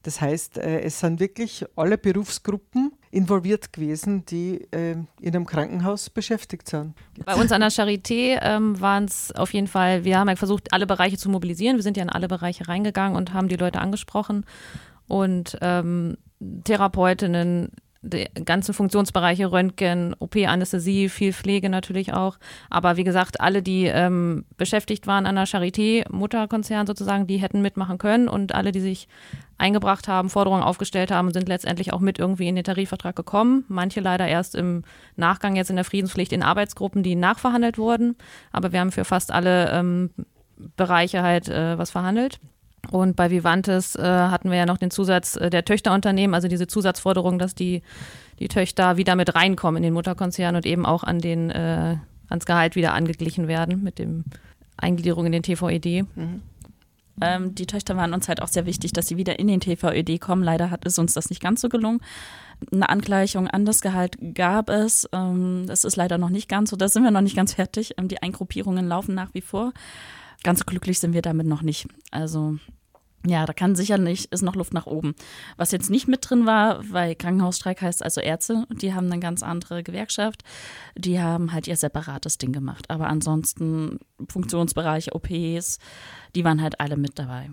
Das heißt, äh, es sind wirklich alle Berufsgruppen involviert gewesen, die äh, in einem Krankenhaus beschäftigt sind. Bei uns an der Charité ähm, waren es auf jeden Fall, wir haben ja versucht, alle Bereiche zu mobilisieren. Wir sind ja in alle Bereiche reingegangen und haben die Leute angesprochen. Und ähm, Therapeutinnen, die ganzen Funktionsbereiche, Röntgen, OP, Anästhesie, viel Pflege natürlich auch. Aber wie gesagt, alle, die ähm, beschäftigt waren an der Charité, Mutterkonzern sozusagen, die hätten mitmachen können und alle, die sich eingebracht haben, Forderungen aufgestellt haben, sind letztendlich auch mit irgendwie in den Tarifvertrag gekommen. Manche leider erst im Nachgang jetzt in der Friedenspflicht in Arbeitsgruppen, die nachverhandelt wurden. Aber wir haben für fast alle ähm, Bereiche halt äh, was verhandelt. Und bei Vivantes äh, hatten wir ja noch den Zusatz äh, der Töchterunternehmen, also diese Zusatzforderung, dass die, die Töchter wieder mit reinkommen in den Mutterkonzern und eben auch an den, äh, ans Gehalt wieder angeglichen werden mit dem Eingliederung in den TVED. Mhm. Ähm, die Töchter waren uns halt auch sehr wichtig, dass sie wieder in den TVED kommen. Leider hat es uns das nicht ganz so gelungen. Eine Angleichung an das Gehalt gab es. Ähm, das ist leider noch nicht ganz so. Da sind wir noch nicht ganz fertig. Ähm, die Eingruppierungen laufen nach wie vor. Ganz glücklich sind wir damit noch nicht. Also ja, da kann sicherlich, ist noch Luft nach oben. Was jetzt nicht mit drin war, weil Krankenhausstreik heißt also Ärzte, die haben eine ganz andere Gewerkschaft, die haben halt ihr separates Ding gemacht. Aber ansonsten Funktionsbereiche, OPs, die waren halt alle mit dabei.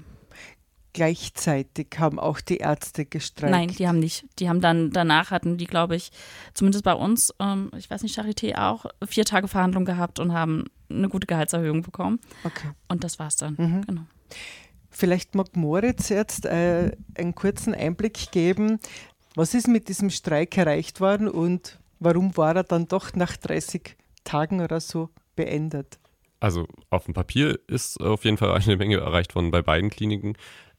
Gleichzeitig haben auch die Ärzte gestreikt. Nein, die haben nicht. Die haben dann, danach hatten die, glaube ich, zumindest bei uns, ähm, ich weiß nicht, Charité auch, vier Tage Verhandlung gehabt und haben eine gute Gehaltserhöhung bekommen. Okay. Und das war's dann. Mhm. Genau. Vielleicht mag Moritz jetzt äh, einen kurzen Einblick geben. Was ist mit diesem Streik erreicht worden und warum war er dann doch nach 30 Tagen oder so beendet? Also auf dem Papier ist auf jeden Fall eine Menge erreicht worden bei beiden Kliniken.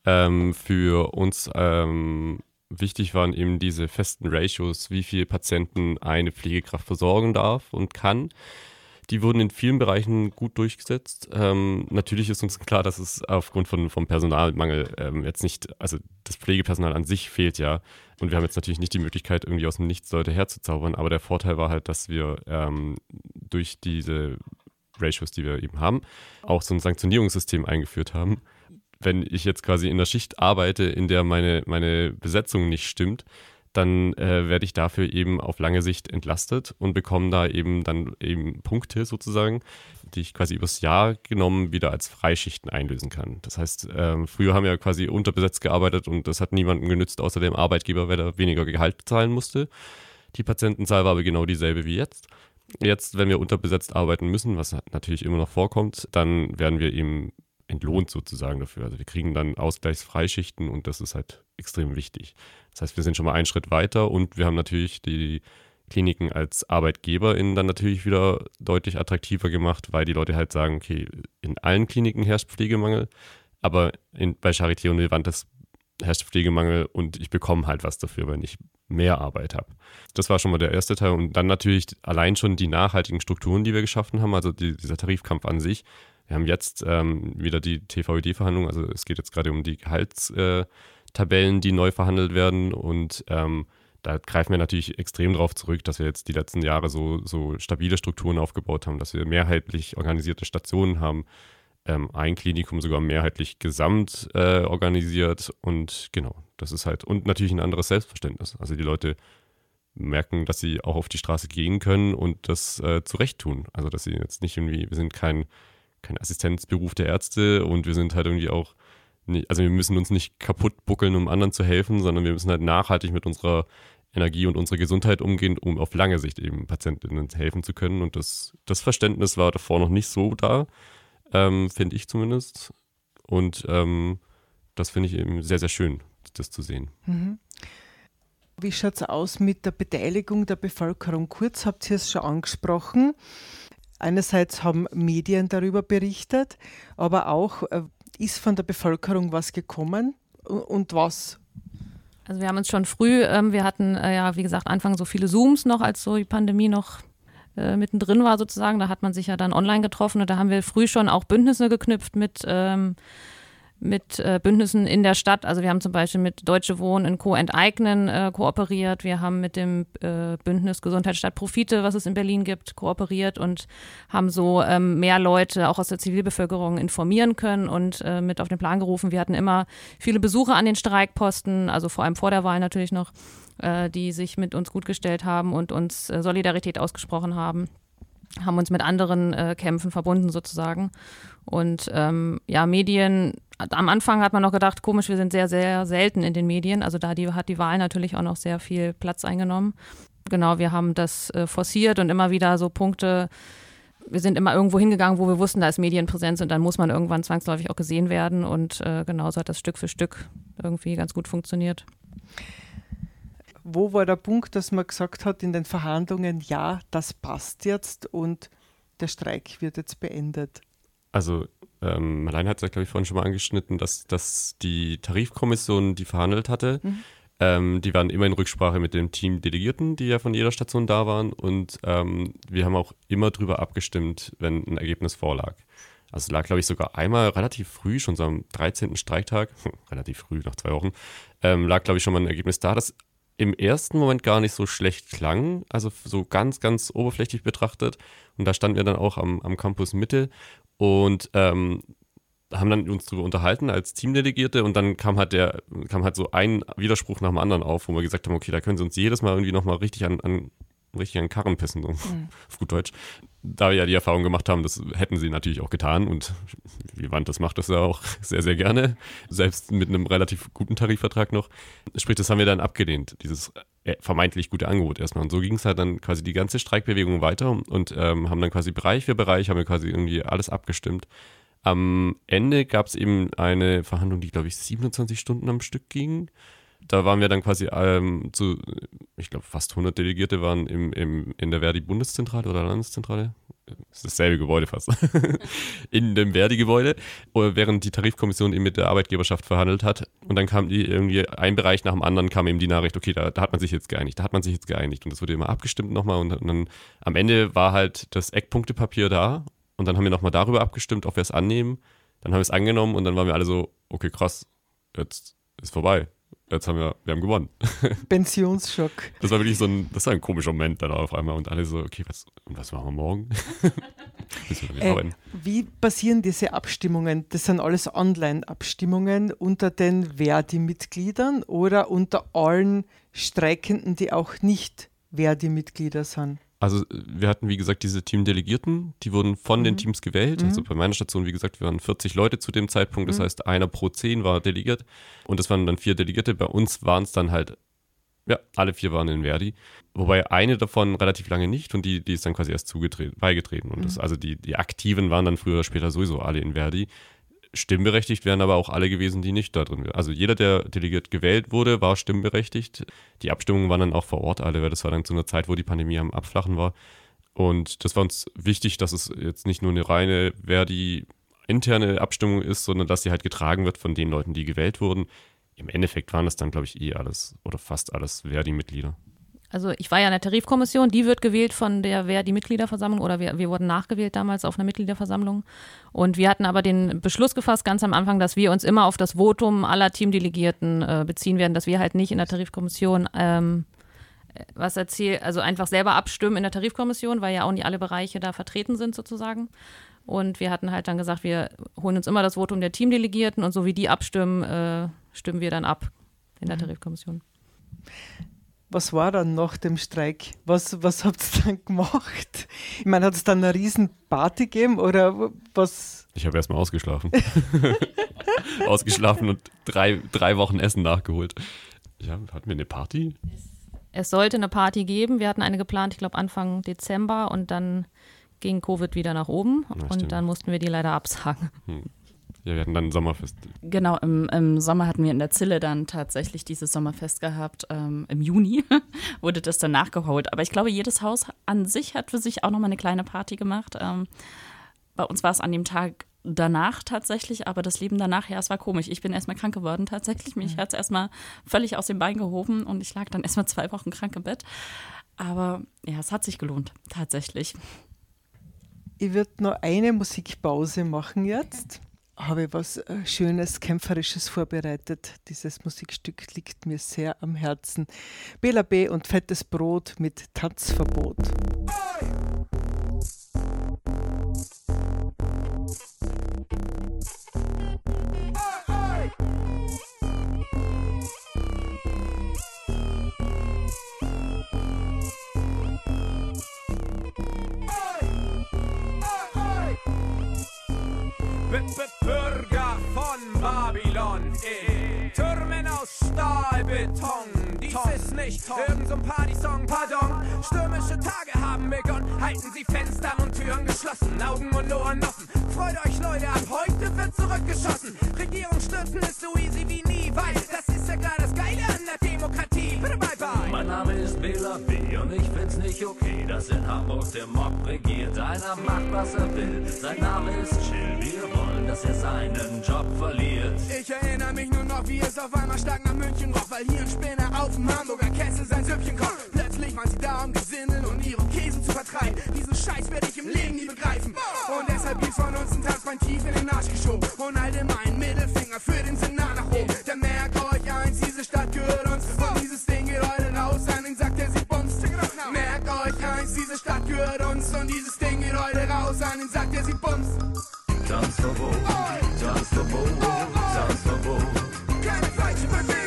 Ähm, für uns ähm, wichtig waren eben diese festen Ratios, wie viele Patienten eine Pflegekraft versorgen darf und kann. Die wurden in vielen Bereichen gut durchgesetzt. Ähm, natürlich ist uns klar, dass es aufgrund von, vom Personalmangel ähm, jetzt nicht, also das Pflegepersonal an sich fehlt ja. Und wir haben jetzt natürlich nicht die Möglichkeit, irgendwie aus dem Nichts Leute herzuzaubern. Aber der Vorteil war halt, dass wir ähm, durch diese Ratios, die wir eben haben, auch so ein Sanktionierungssystem eingeführt haben. Wenn ich jetzt quasi in der Schicht arbeite, in der meine, meine Besetzung nicht stimmt, dann äh, werde ich dafür eben auf lange Sicht entlastet und bekomme da eben dann eben Punkte sozusagen, die ich quasi übers Jahr genommen wieder als Freischichten einlösen kann. Das heißt, ähm, früher haben wir quasi unterbesetzt gearbeitet und das hat niemandem genützt, außer dem Arbeitgeber, weil er weniger Gehalt zahlen musste. Die Patientenzahl war aber genau dieselbe wie jetzt. Jetzt, wenn wir unterbesetzt arbeiten müssen, was natürlich immer noch vorkommt, dann werden wir eben entlohnt sozusagen dafür. Also wir kriegen dann Ausgleichsfreischichten und das ist halt extrem wichtig. Das heißt, wir sind schon mal einen Schritt weiter und wir haben natürlich die Kliniken als ArbeitgeberInnen dann natürlich wieder deutlich attraktiver gemacht, weil die Leute halt sagen, okay, in allen Kliniken herrscht Pflegemangel, aber in, bei Charité und Levantes herrscht Pflegemangel und ich bekomme halt was dafür, wenn ich mehr Arbeit habe. Das war schon mal der erste Teil und dann natürlich allein schon die nachhaltigen Strukturen, die wir geschaffen haben, also die, dieser Tarifkampf an sich. Wir haben jetzt ähm, wieder die TVED-Verhandlung, also es geht jetzt gerade um die Gehaltstabellen, die neu verhandelt werden und ähm, da greifen wir natürlich extrem darauf zurück, dass wir jetzt die letzten Jahre so, so stabile Strukturen aufgebaut haben, dass wir mehrheitlich organisierte Stationen haben, ähm, ein Klinikum sogar mehrheitlich gesamt äh, organisiert und genau, das ist halt und natürlich ein anderes Selbstverständnis. Also die Leute merken, dass sie auch auf die Straße gehen können und das äh, zurecht tun. Also dass sie jetzt nicht irgendwie, wir sind kein, kein Assistenzberuf der Ärzte und wir sind halt irgendwie auch nicht, also wir müssen uns nicht kaputt buckeln, um anderen zu helfen, sondern wir müssen halt nachhaltig mit unserer Energie und unserer Gesundheit umgehen, um auf lange Sicht eben Patientinnen helfen zu können. Und das, das Verständnis war davor noch nicht so da ähm, finde ich zumindest. Und ähm, das finde ich eben sehr, sehr schön, das zu sehen. Mhm. Wie schaut es aus mit der Beteiligung der Bevölkerung? Kurz habt ihr es schon angesprochen. Einerseits haben Medien darüber berichtet, aber auch äh, ist von der Bevölkerung was gekommen und was? Also wir haben uns schon früh, ähm, wir hatten äh, ja wie gesagt Anfang so viele Zooms noch, als so die Pandemie noch äh, mittendrin war sozusagen. Da hat man sich ja dann online getroffen und da haben wir früh schon auch Bündnisse geknüpft mit, ähm, mit äh, Bündnissen in der Stadt. Also wir haben zum Beispiel mit Deutsche Wohnen in Co. enteignen äh, kooperiert. Wir haben mit dem äh, Bündnis Gesundheitsstadt Profite, was es in Berlin gibt, kooperiert und haben so ähm, mehr Leute auch aus der Zivilbevölkerung informieren können und äh, mit auf den Plan gerufen. Wir hatten immer viele Besucher an den Streikposten, also vor allem vor der Wahl natürlich noch, äh, die sich mit uns gut gestellt haben und uns äh, Solidarität ausgesprochen haben haben uns mit anderen äh, Kämpfen verbunden sozusagen. Und ähm, ja, Medien, am Anfang hat man noch gedacht, komisch, wir sind sehr, sehr selten in den Medien. Also da die, hat die Wahl natürlich auch noch sehr viel Platz eingenommen. Genau, wir haben das äh, forciert und immer wieder so Punkte, wir sind immer irgendwo hingegangen, wo wir wussten, da ist Medienpräsenz und dann muss man irgendwann zwangsläufig auch gesehen werden. Und äh, genauso hat das Stück für Stück irgendwie ganz gut funktioniert. Wo war der Punkt, dass man gesagt hat in den Verhandlungen, ja, das passt jetzt und der Streik wird jetzt beendet? Also, ähm, Marlene hat es ja, glaube ich, vorhin schon mal angeschnitten, dass, dass die Tarifkommission, die verhandelt hatte, Mhm. ähm, die waren immer in Rücksprache mit dem Team Delegierten, die ja von jeder Station da waren. Und ähm, wir haben auch immer drüber abgestimmt, wenn ein Ergebnis vorlag. Also es lag, glaube ich, sogar einmal relativ früh, schon so am 13. Streiktag, [LAUGHS] relativ früh, nach zwei Wochen, ähm, lag, glaube ich, schon mal ein Ergebnis da, das im ersten Moment gar nicht so schlecht klang, also so ganz, ganz oberflächlich betrachtet. Und da standen wir dann auch am, am Campus Mitte und ähm, haben dann uns darüber unterhalten als Teamdelegierte und dann kam halt der, kam halt so ein Widerspruch nach dem anderen auf, wo wir gesagt haben, okay, da können sie uns jedes Mal irgendwie nochmal richtig an, an richtig an Karren pissen, so [LAUGHS] auf gut Deutsch. Da wir ja die Erfahrung gemacht haben, das hätten sie natürlich auch getan und Vivantes macht das ja auch [LAUGHS] sehr, sehr gerne, selbst mit einem relativ guten Tarifvertrag noch. Sprich, das haben wir dann abgelehnt, dieses äh, vermeintlich gute Angebot erstmal. Und so ging es halt dann quasi die ganze Streikbewegung weiter und ähm, haben dann quasi Bereich für Bereich, haben wir quasi irgendwie alles abgestimmt. Am Ende gab es eben eine Verhandlung, die, glaube ich, 27 Stunden am Stück ging. Da waren wir dann quasi ähm, zu, ich glaube, fast 100 Delegierte waren im, im, in der Verdi-Bundeszentrale oder Landeszentrale. Das ist dasselbe Gebäude fast. [LAUGHS] in dem Verdi-Gebäude, während die Tarifkommission eben mit der Arbeitgeberschaft verhandelt hat. Und dann kam die irgendwie, ein Bereich nach dem anderen kam eben die Nachricht, okay, da, da hat man sich jetzt geeinigt, da hat man sich jetzt geeinigt. Und das wurde immer abgestimmt nochmal. Und, und dann am Ende war halt das Eckpunktepapier da. Und dann haben wir nochmal darüber abgestimmt, ob wir es annehmen. Dann haben wir es angenommen und dann waren wir alle so, okay, krass, jetzt ist vorbei. Jetzt haben wir, wir haben gewonnen. [LAUGHS] Pensionsschock. Das war wirklich so ein, das war ein komischer Moment dann auf einmal und alle so, okay, was, was machen wir morgen? [LAUGHS] Wir Äh, wie passieren diese Abstimmungen? Das sind alles Online-Abstimmungen unter den Verdi-Mitgliedern oder unter allen Streikenden, die auch nicht Verdi-Mitglieder sind? Also wir hatten, wie gesagt, diese Teamdelegierten, die wurden von den Mhm. Teams gewählt. Mhm. Also bei meiner Station, wie gesagt, wir waren 40 Leute zu dem Zeitpunkt. Das Mhm. heißt, einer pro zehn war delegiert. Und das waren dann vier Delegierte. Bei uns waren es dann halt, ja, alle vier waren in Verdi. Wobei eine davon relativ lange nicht und die, die ist dann quasi erst zugetreten, beigetreten. Und das, Mhm. also die, die Aktiven waren dann früher oder später sowieso alle in Verdi. Stimmberechtigt wären aber auch alle gewesen, die nicht da drin wären. Also jeder, der delegiert gewählt wurde, war stimmberechtigt. Die Abstimmungen waren dann auch vor Ort alle, weil das war dann zu einer Zeit, wo die Pandemie am Abflachen war. Und das war uns wichtig, dass es jetzt nicht nur eine reine Verdi interne Abstimmung ist, sondern dass sie halt getragen wird von den Leuten, die gewählt wurden. Im Endeffekt waren das dann, glaube ich, eh alles oder fast alles Verdi-Mitglieder. Also ich war ja in der Tarifkommission, die wird gewählt von der Verdi-Mitgliederversammlung oder wir, wir wurden nachgewählt damals auf einer Mitgliederversammlung. Und wir hatten aber den Beschluss gefasst ganz am Anfang, dass wir uns immer auf das Votum aller Teamdelegierten äh, beziehen werden, dass wir halt nicht in der Tarifkommission ähm, was erzählen, also einfach selber abstimmen in der Tarifkommission, weil ja auch nicht alle Bereiche da vertreten sind sozusagen. Und wir hatten halt dann gesagt, wir holen uns immer das Votum der Teamdelegierten und so wie die abstimmen, äh, stimmen wir dann ab in der Mhm. Tarifkommission. Was war dann nach dem Streik? Was, was habt ihr [LAUGHS] dann gemacht? Ich meine, hat es dann eine riesen Party gegeben oder was? Ich habe erstmal ausgeschlafen. [LAUGHS] ausgeschlafen und drei, drei Wochen Essen nachgeholt. Ja, hatten wir eine Party? Es sollte eine Party geben. Wir hatten eine geplant, ich glaube Anfang Dezember und dann ging Covid wieder nach oben Ja, und stimmt. dann mussten wir die leider absagen. Hm. Ja, wir hatten dann ein Sommerfest. Genau, im, im Sommer hatten wir in der Zille dann tatsächlich dieses Sommerfest gehabt. Ähm, Im Juni [LAUGHS] wurde das dann nachgeholt. Aber ich glaube, jedes Haus an sich hat für sich auch nochmal eine kleine Party gemacht. Ähm, bei uns war es an dem Tag danach tatsächlich, aber das Leben danach, ja, es war komisch. Ich bin erstmal krank geworden tatsächlich. Mich hat es erstmal völlig aus dem Bein gehoben und ich lag dann erstmal zwei Wochen krank im Bett. Aber ja, es hat sich gelohnt, tatsächlich. Ich würde noch eine Musikpause machen jetzt. Habe ich was äh, Schönes, Kämpferisches vorbereitet. Dieses Musikstück liegt mir sehr am Herzen. Bela B. und Fettes Brot mit Tanzverbot. B pardon. Stürmische Tage haben begonnen. Halten Sie Fenster und Türen geschlossen, Augen und Ohren offen. Freut euch, Leute, ab heute wird zurückgeschossen. Regierung stürzen ist so easy wie dass in Hamburg der Mob regiert. Einer macht, was er will. Sein Name ist Chill. Wir wollen, dass er seinen Job verliert. Ich erinnere mich nur noch, wie es auf einmal stark nach München roch, weil hier ein Spinner auf dem Hamburger Kessel sein Süppchen kocht. Plötzlich waren sie da, um Gesindel und ihre Käse zu vertreiben. Diesen Scheiß werde ich im Leben nie begreifen. Und deshalb gibt's von uns ein Tanzbein tief in den Arsch geschoben. Und allgemein Mittelfinger für den rozany zakres i pomysł Dance to bow, dance to dance Can't fight you baby.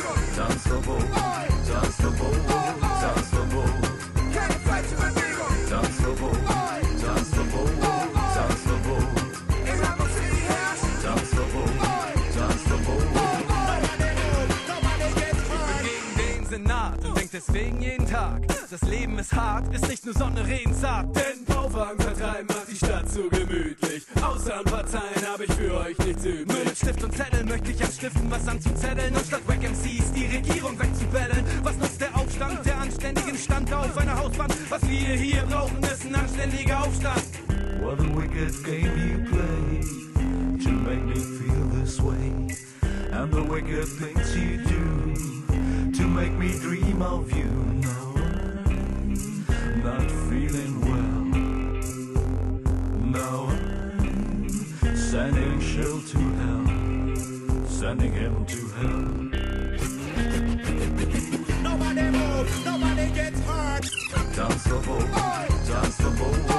Denk deswegen jeden Tag. Das Leben ist hart, ist nicht nur Sonne, Regen, zart. Denn Bauwagen vertreiben macht die Stadt so gemütlich. Außer an Parteien habe ich für euch nichts übrig. Nur mit Stift und Zettel möchte ich anstiften, was anzuzetteln. Und statt Wack MCs die Regierung wegzubellen. Was nutzt der Aufstand der anständigen Stand auf einer Hauswand? Was wir hier brauchen, ist ein anständiger Aufstand. What a wicked game you play to make me feel this way. And the wicked things you make me dream of you. Now I'm not feeling well. Now I'm sending Shell to hell, sending him to hell. Nobody moves, nobody gets hurt. Tanzverbot, Tanzverbot, Tanzverbot.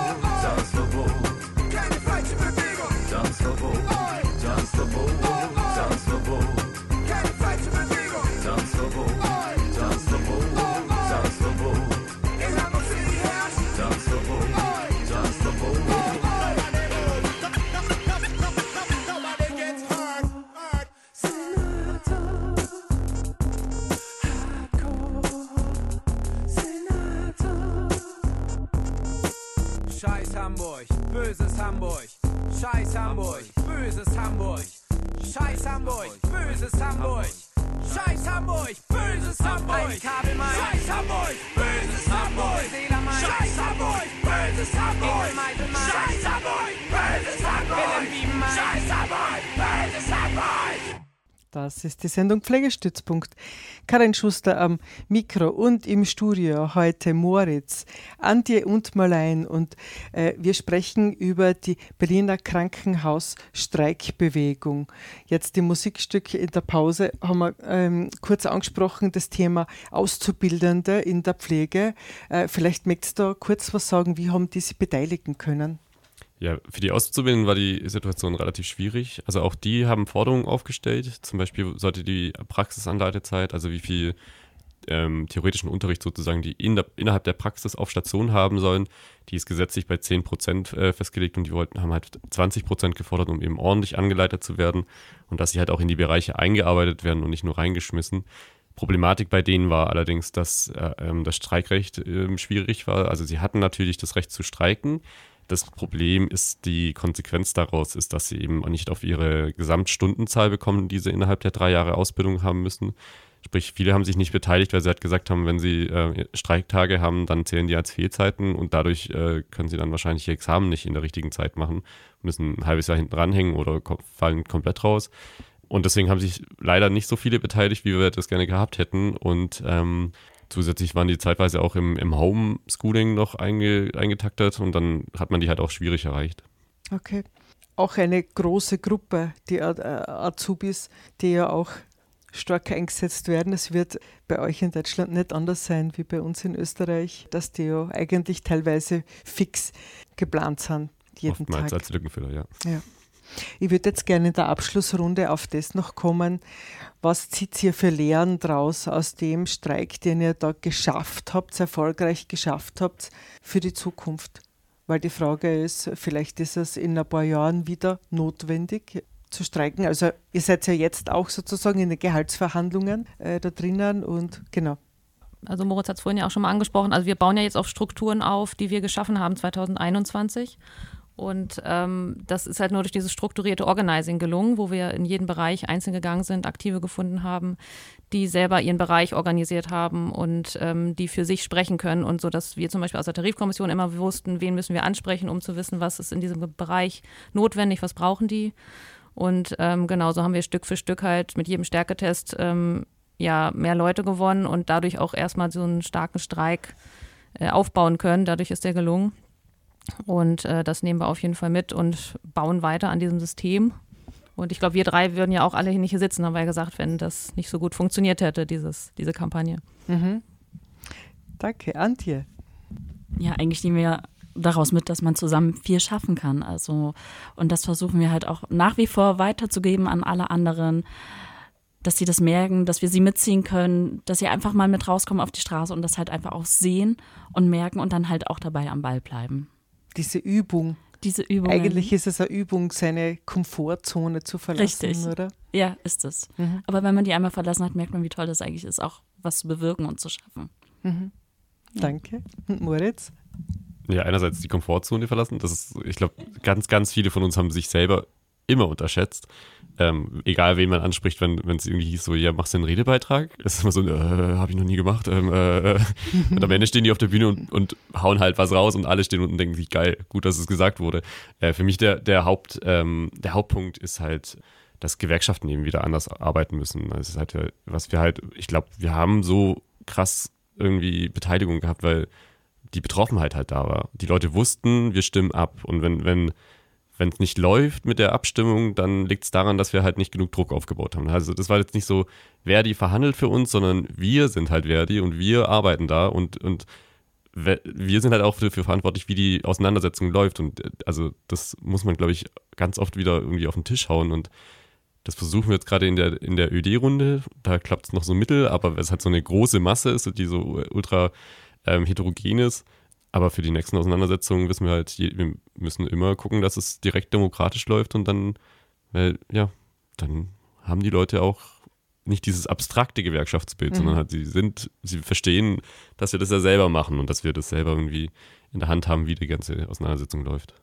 Das ist die Sendung Pflegestützpunkt. Karin Schuster am Mikro und im Studio heute Moritz, Antje und Marlein. Und äh, wir sprechen über die Berliner Krankenhausstreikbewegung. Jetzt die Musikstücke in der Pause haben wir ähm, kurz angesprochen, das Thema Auszubildende in der Pflege. Äh, vielleicht möchtest du da kurz was sagen, wie haben die sich beteiligen können? Ja, für die Auszubildenden war die Situation relativ schwierig. Also auch die haben Forderungen aufgestellt. Zum Beispiel sollte die Praxisanleitezeit, also wie viel ähm, theoretischen Unterricht sozusagen die in der, innerhalb der Praxis auf Station haben sollen, die ist gesetzlich bei 10 Prozent äh, festgelegt und die wollten, haben halt 20 Prozent gefordert, um eben ordentlich angeleitet zu werden und dass sie halt auch in die Bereiche eingearbeitet werden und nicht nur reingeschmissen. Problematik bei denen war allerdings, dass äh, ähm, das Streikrecht ähm, schwierig war. Also sie hatten natürlich das Recht zu streiken. Das Problem ist, die Konsequenz daraus ist, dass sie eben nicht auf ihre Gesamtstundenzahl bekommen, die sie innerhalb der drei Jahre Ausbildung haben müssen. Sprich, viele haben sich nicht beteiligt, weil sie halt gesagt haben, wenn sie äh, Streiktage haben, dann zählen die als Fehlzeiten und dadurch äh, können sie dann wahrscheinlich ihr Examen nicht in der richtigen Zeit machen, müssen ein halbes Jahr hinten ranhängen oder fallen komplett raus. Und deswegen haben sich leider nicht so viele beteiligt, wie wir das gerne gehabt hätten. Und ähm, zusätzlich waren die zeitweise auch im, im Homeschooling noch einge, eingetaktet und dann hat man die halt auch schwierig erreicht. Okay. auch eine große Gruppe, die äh, Azubis, die ja auch stark eingesetzt werden. Es wird bei euch in Deutschland nicht anders sein wie bei uns in Österreich, dass die ja eigentlich teilweise fix geplant sind. Jeden Oftmals Tag. als Lückenfüller, ja. Ja. Ich würde jetzt gerne in der Abschlussrunde auf das noch kommen. Was zieht ihr für Lehren draus aus dem Streik, den ihr da geschafft habt, erfolgreich geschafft habt für die Zukunft? Weil die Frage ist, vielleicht ist es in ein paar Jahren wieder notwendig zu streiken. Also ihr seid ja jetzt auch sozusagen in den Gehaltsverhandlungen äh, da drinnen und genau. Also Moritz hat es vorhin ja auch schon mal angesprochen. Also wir bauen ja jetzt auf Strukturen auf, die wir geschaffen haben 2021. Und ähm, das ist halt nur durch dieses strukturierte Organizing gelungen, wo wir in jeden Bereich einzeln gegangen sind, Aktive gefunden haben, die selber ihren Bereich organisiert haben und ähm, die für sich sprechen können. Und so, dass wir zum Beispiel aus der Tarifkommission immer wussten, wen müssen wir ansprechen, um zu wissen, was ist in diesem Bereich notwendig, was brauchen die. Und ähm, genauso haben wir Stück für Stück halt mit jedem Stärketest ähm, ja mehr Leute gewonnen und dadurch auch erstmal so einen starken Streik äh, aufbauen können. Dadurch ist der gelungen. Und äh, das nehmen wir auf jeden Fall mit und bauen weiter an diesem System. Und ich glaube, wir drei würden ja auch alle hier nicht hier sitzen, haben wir ja gesagt, wenn das nicht so gut funktioniert hätte, dieses, diese Kampagne. Mhm. Danke, Antje. Ja, eigentlich nehmen wir daraus mit, dass man zusammen viel schaffen kann. Also, und das versuchen wir halt auch nach wie vor weiterzugeben an alle anderen, dass sie das merken, dass wir sie mitziehen können, dass sie einfach mal mit rauskommen auf die Straße und das halt einfach auch sehen und merken und dann halt auch dabei am Ball bleiben. Diese Übung. Diese Übung. Eigentlich ist es eine Übung, seine Komfortzone zu verlassen, Richtig. oder? Ja, ist es. Mhm. Aber wenn man die einmal verlassen hat, merkt man, wie toll das eigentlich ist, auch was zu bewirken und zu schaffen. Mhm. Danke. Und Moritz? Ja, einerseits die Komfortzone verlassen. Das ist, ich glaube, ganz, ganz viele von uns haben sich selber immer unterschätzt. Ähm, egal, wen man anspricht, wenn es irgendwie hieß, so, ja, machst du einen Redebeitrag? Das ist immer so, äh, habe ich noch nie gemacht. Ähm, äh, äh. und am Ende stehen die auf der Bühne und, und hauen halt was raus und alle stehen unten und denken sich, geil, gut, dass es gesagt wurde. Äh, für mich der, der, Haupt, ähm, der Hauptpunkt ist halt, dass Gewerkschaften eben wieder anders arbeiten müssen. Das ist halt, was wir halt, ich glaube, wir haben so krass irgendwie Beteiligung gehabt, weil die Betroffenheit halt da war. Die Leute wussten, wir stimmen ab. Und wenn, wenn, wenn es nicht läuft mit der Abstimmung, dann liegt es daran, dass wir halt nicht genug Druck aufgebaut haben. Also das war jetzt nicht so, Verdi verhandelt für uns, sondern wir sind halt Verdi und wir arbeiten da und, und wir sind halt auch dafür verantwortlich, wie die Auseinandersetzung läuft. Und äh, also das muss man, glaube ich, ganz oft wieder irgendwie auf den Tisch hauen. Und das versuchen wir jetzt gerade in der, in der ÖD-Runde. Da klappt es noch so mittel, aber es halt so eine große Masse ist, die so ultra ähm, heterogen ist. Aber für die nächsten Auseinandersetzungen wissen wir halt, je- wir müssen immer gucken, dass es direkt demokratisch läuft und dann, weil, ja, dann haben die Leute auch nicht dieses abstrakte Gewerkschaftsbild, Mhm. sondern halt sie sind, sie verstehen, dass wir das ja selber machen und dass wir das selber irgendwie in der Hand haben, wie die ganze Auseinandersetzung läuft.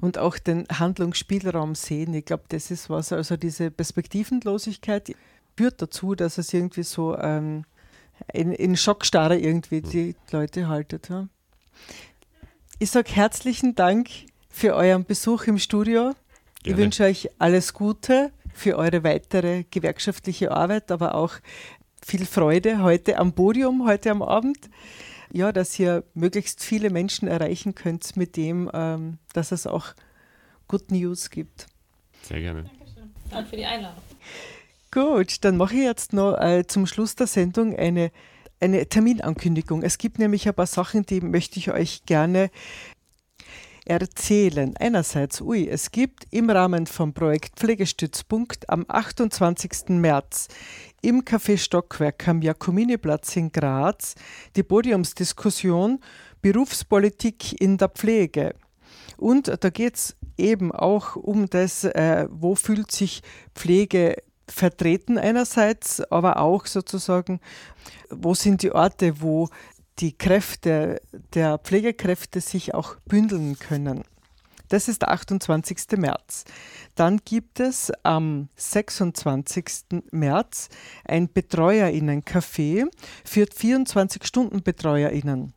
Und auch den Handlungsspielraum sehen. Ich glaube, das ist was, also diese Perspektivenlosigkeit führt dazu, dass es irgendwie so ähm, in, in Schockstarre irgendwie die Leute haltet. Ja. Ich sage herzlichen Dank für euren Besuch im Studio. Ich Gerne. wünsche euch alles Gute für eure weitere gewerkschaftliche Arbeit, aber auch viel Freude heute am Podium, heute am Abend. Ja, dass ihr möglichst viele Menschen erreichen könnt mit dem, ähm, dass es auch Good News gibt. Sehr gerne. Danke für die Einladung. Gut, dann mache ich jetzt noch äh, zum Schluss der Sendung eine, eine Terminankündigung. Es gibt nämlich ein paar Sachen, die möchte ich euch gerne erzählen. Einerseits, ui, es gibt im Rahmen vom Projekt Pflegestützpunkt am 28. März im Café Stockwerk am Jakominiplatz in Graz die Podiumsdiskussion Berufspolitik in der Pflege. Und da geht es eben auch um das, äh, wo fühlt sich Pflege vertreten einerseits, aber auch sozusagen, wo sind die Orte, wo die Kräfte der Pflegekräfte sich auch bündeln können. Das ist der 28. März. Dann gibt es am 26. März ein Betreuerinnen-Café für 24-Stunden-Betreuerinnen.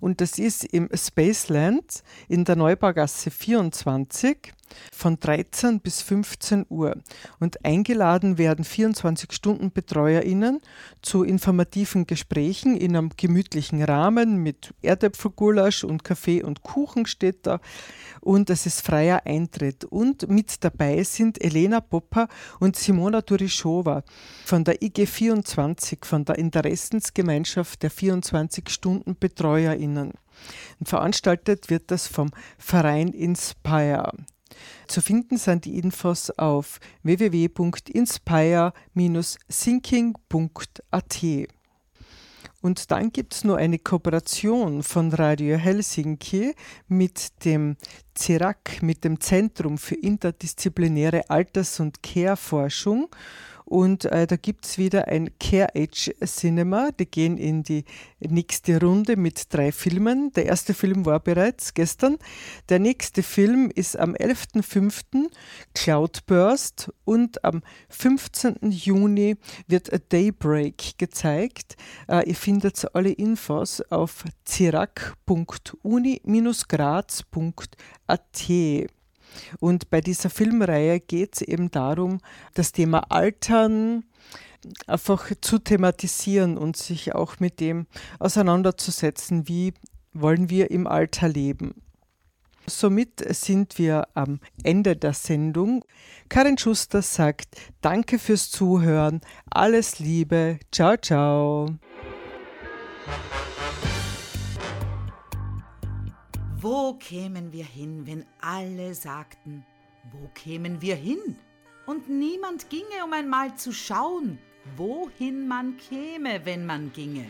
Und das ist im Spaceland in der Neubaugasse 24. von 13 bis 15 Uhr. Und eingeladen werden 24 Stunden BetreuerInnen zu informativen Gesprächen in einem gemütlichen Rahmen mit Erdäpfelgulasch und Kaffee und Kuchen steht da. Und es ist freier Eintritt. Und mit dabei sind Elena Popper und Simona Durischova von der IG24, von der Interessensgemeinschaft der 24 Stunden BetreuerInnen. Und veranstaltet wird das vom Verein Inspire. Zu finden sind die Infos auf www.inspire-thinking.at. Und dann gibt es noch eine Kooperation von Radio Helsinki mit dem CERAC, mit dem Zentrum für interdisziplinäre Alters- und Care-Forschung. Und äh, da gibt es wieder ein Care Age Cinema. Die gehen in die nächste Runde mit drei Filmen. Der erste Film war bereits gestern. Der nächste Film ist am 11.05. Cloudburst und am 15. Juni wird A Daybreak gezeigt. Äh, ihr findet alle Infos auf cirac.uni-graz.at. Und bei dieser Filmreihe geht es eben darum, das Thema Altern einfach zu thematisieren und sich auch mit dem auseinanderzusetzen, wie wollen wir im Alter leben. Somit sind wir am Ende der Sendung. Karin Schuster sagt Danke fürs Zuhören, alles Liebe, ciao, ciao. Wo kämen wir hin, wenn alle sagten, wo kämen wir hin? Und niemand ginge, um einmal zu schauen, wohin man käme, wenn man ginge.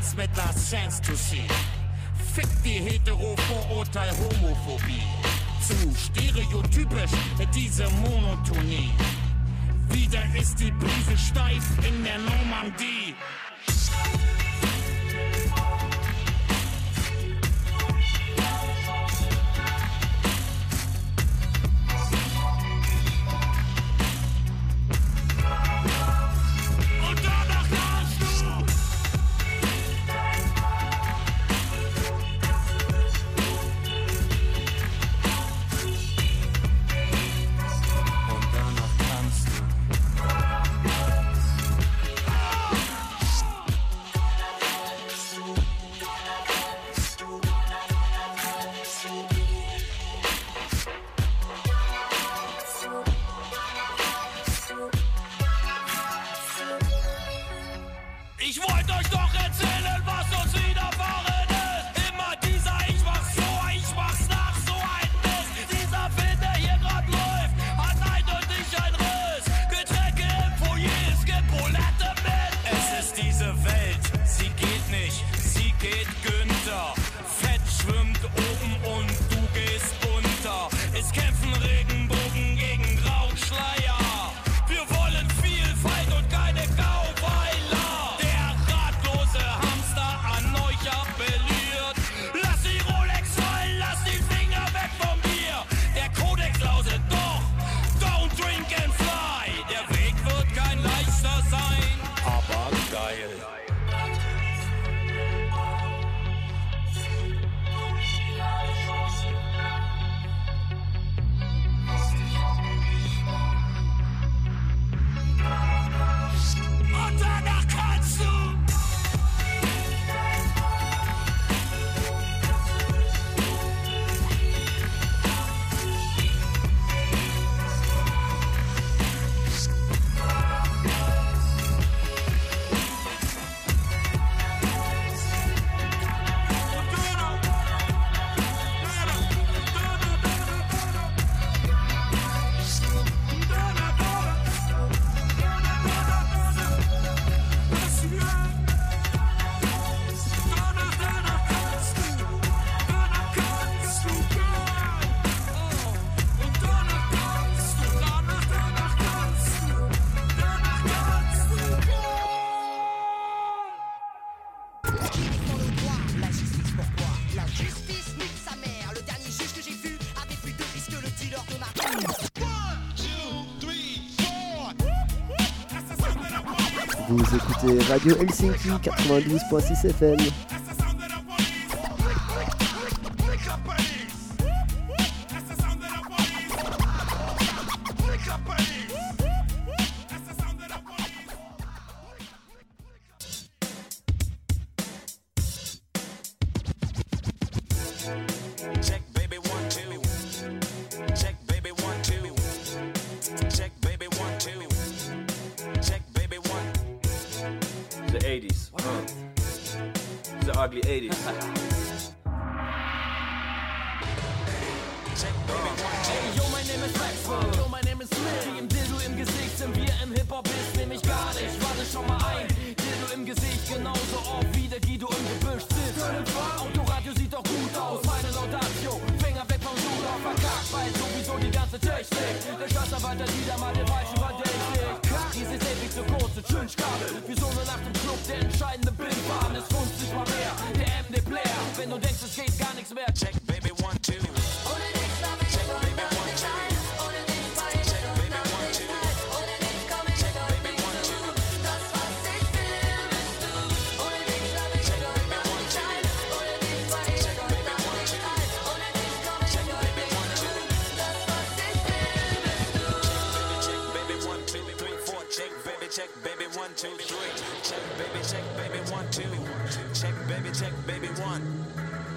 Tanzt mit Last Chance to See. Fick die Hetero-Vorurteil Homophobie. Zu stereotypisch diese Monotonie. Wieder ist die Brise steif in der Normandie. Radio Helsinki 92.6 FM. Genauso oft wie der Guido im Gebüsch sitzt. Autoradio sieht doch gut aus. Meine Laudatio. Finger weg vom Ruder. Verkackt, weil sowieso die ganze Technik. Der Staatsanwalt hat wieder mal den falschen verdächtig. Diese ist ewig zu kurz und schön Kabel. Wie so eine Nacht im Club, der entscheidende Bildbahn. Funzt nicht mal mehr. Der MD Player. Wenn du denkst, es geht gar nichts mehr. Check, baby one.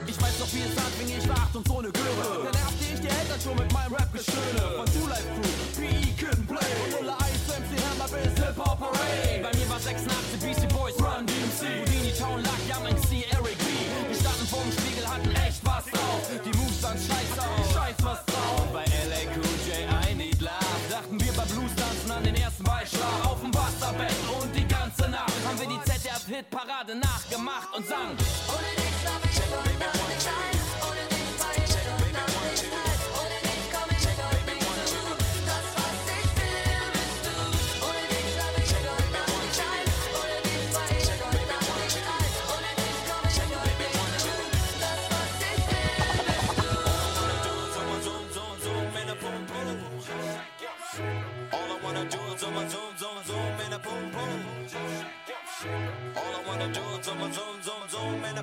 Ich weiß noch, wie es anfing, ich war acht und so ne Göre. Dann nervte ich die Eltern schon mit meinem Rap-Gestöhne. Von Two Life Crew, PE Kid Play. Und Nuller Ice, MC Hammer bis Hip-Hop Parade. Bei mir war 86 Beastie Boys, Run DMC. Houdini Town lag, Young MC, Eric B. Wir standen vorm Spiegel, hatten echt was drauf. Die Moves sahen scheiß aus, scheiß was drauf. Bei LA Cool J, I Need Love. Dachten wir bei Blues tanzen an den ersten Beischlag. Auf dem Wasserbett und die ganze Nacht haben wir die ZDF-Hitparade nachgemacht und sang.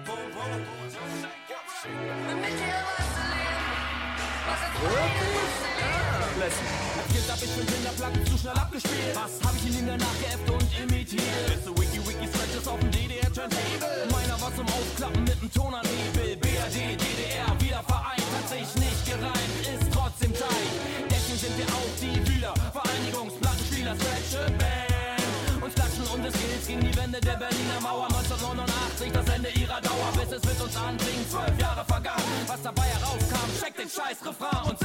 Boom boom. Als Kind hab ich mit Kinderplatten zu schnell abgespielt. Was hab ich in ihm danach geäfft und imitiert? So Wiki Wiki Scratches auf dem DDR Turntable. Meiner war zum Ausklappen mit dem Tonanhebel. BRD, DDR, wieder hat sich nicht gereimt, ist trotzdem tight. Und klatschen und gilt gegen die Wände der Berliner Mauer. 1989, das Ende ihrer Dauer, bis es mit uns anfing. Zwölf Jahre vergangen, was dabei herauskam, check den scheiß Refrain und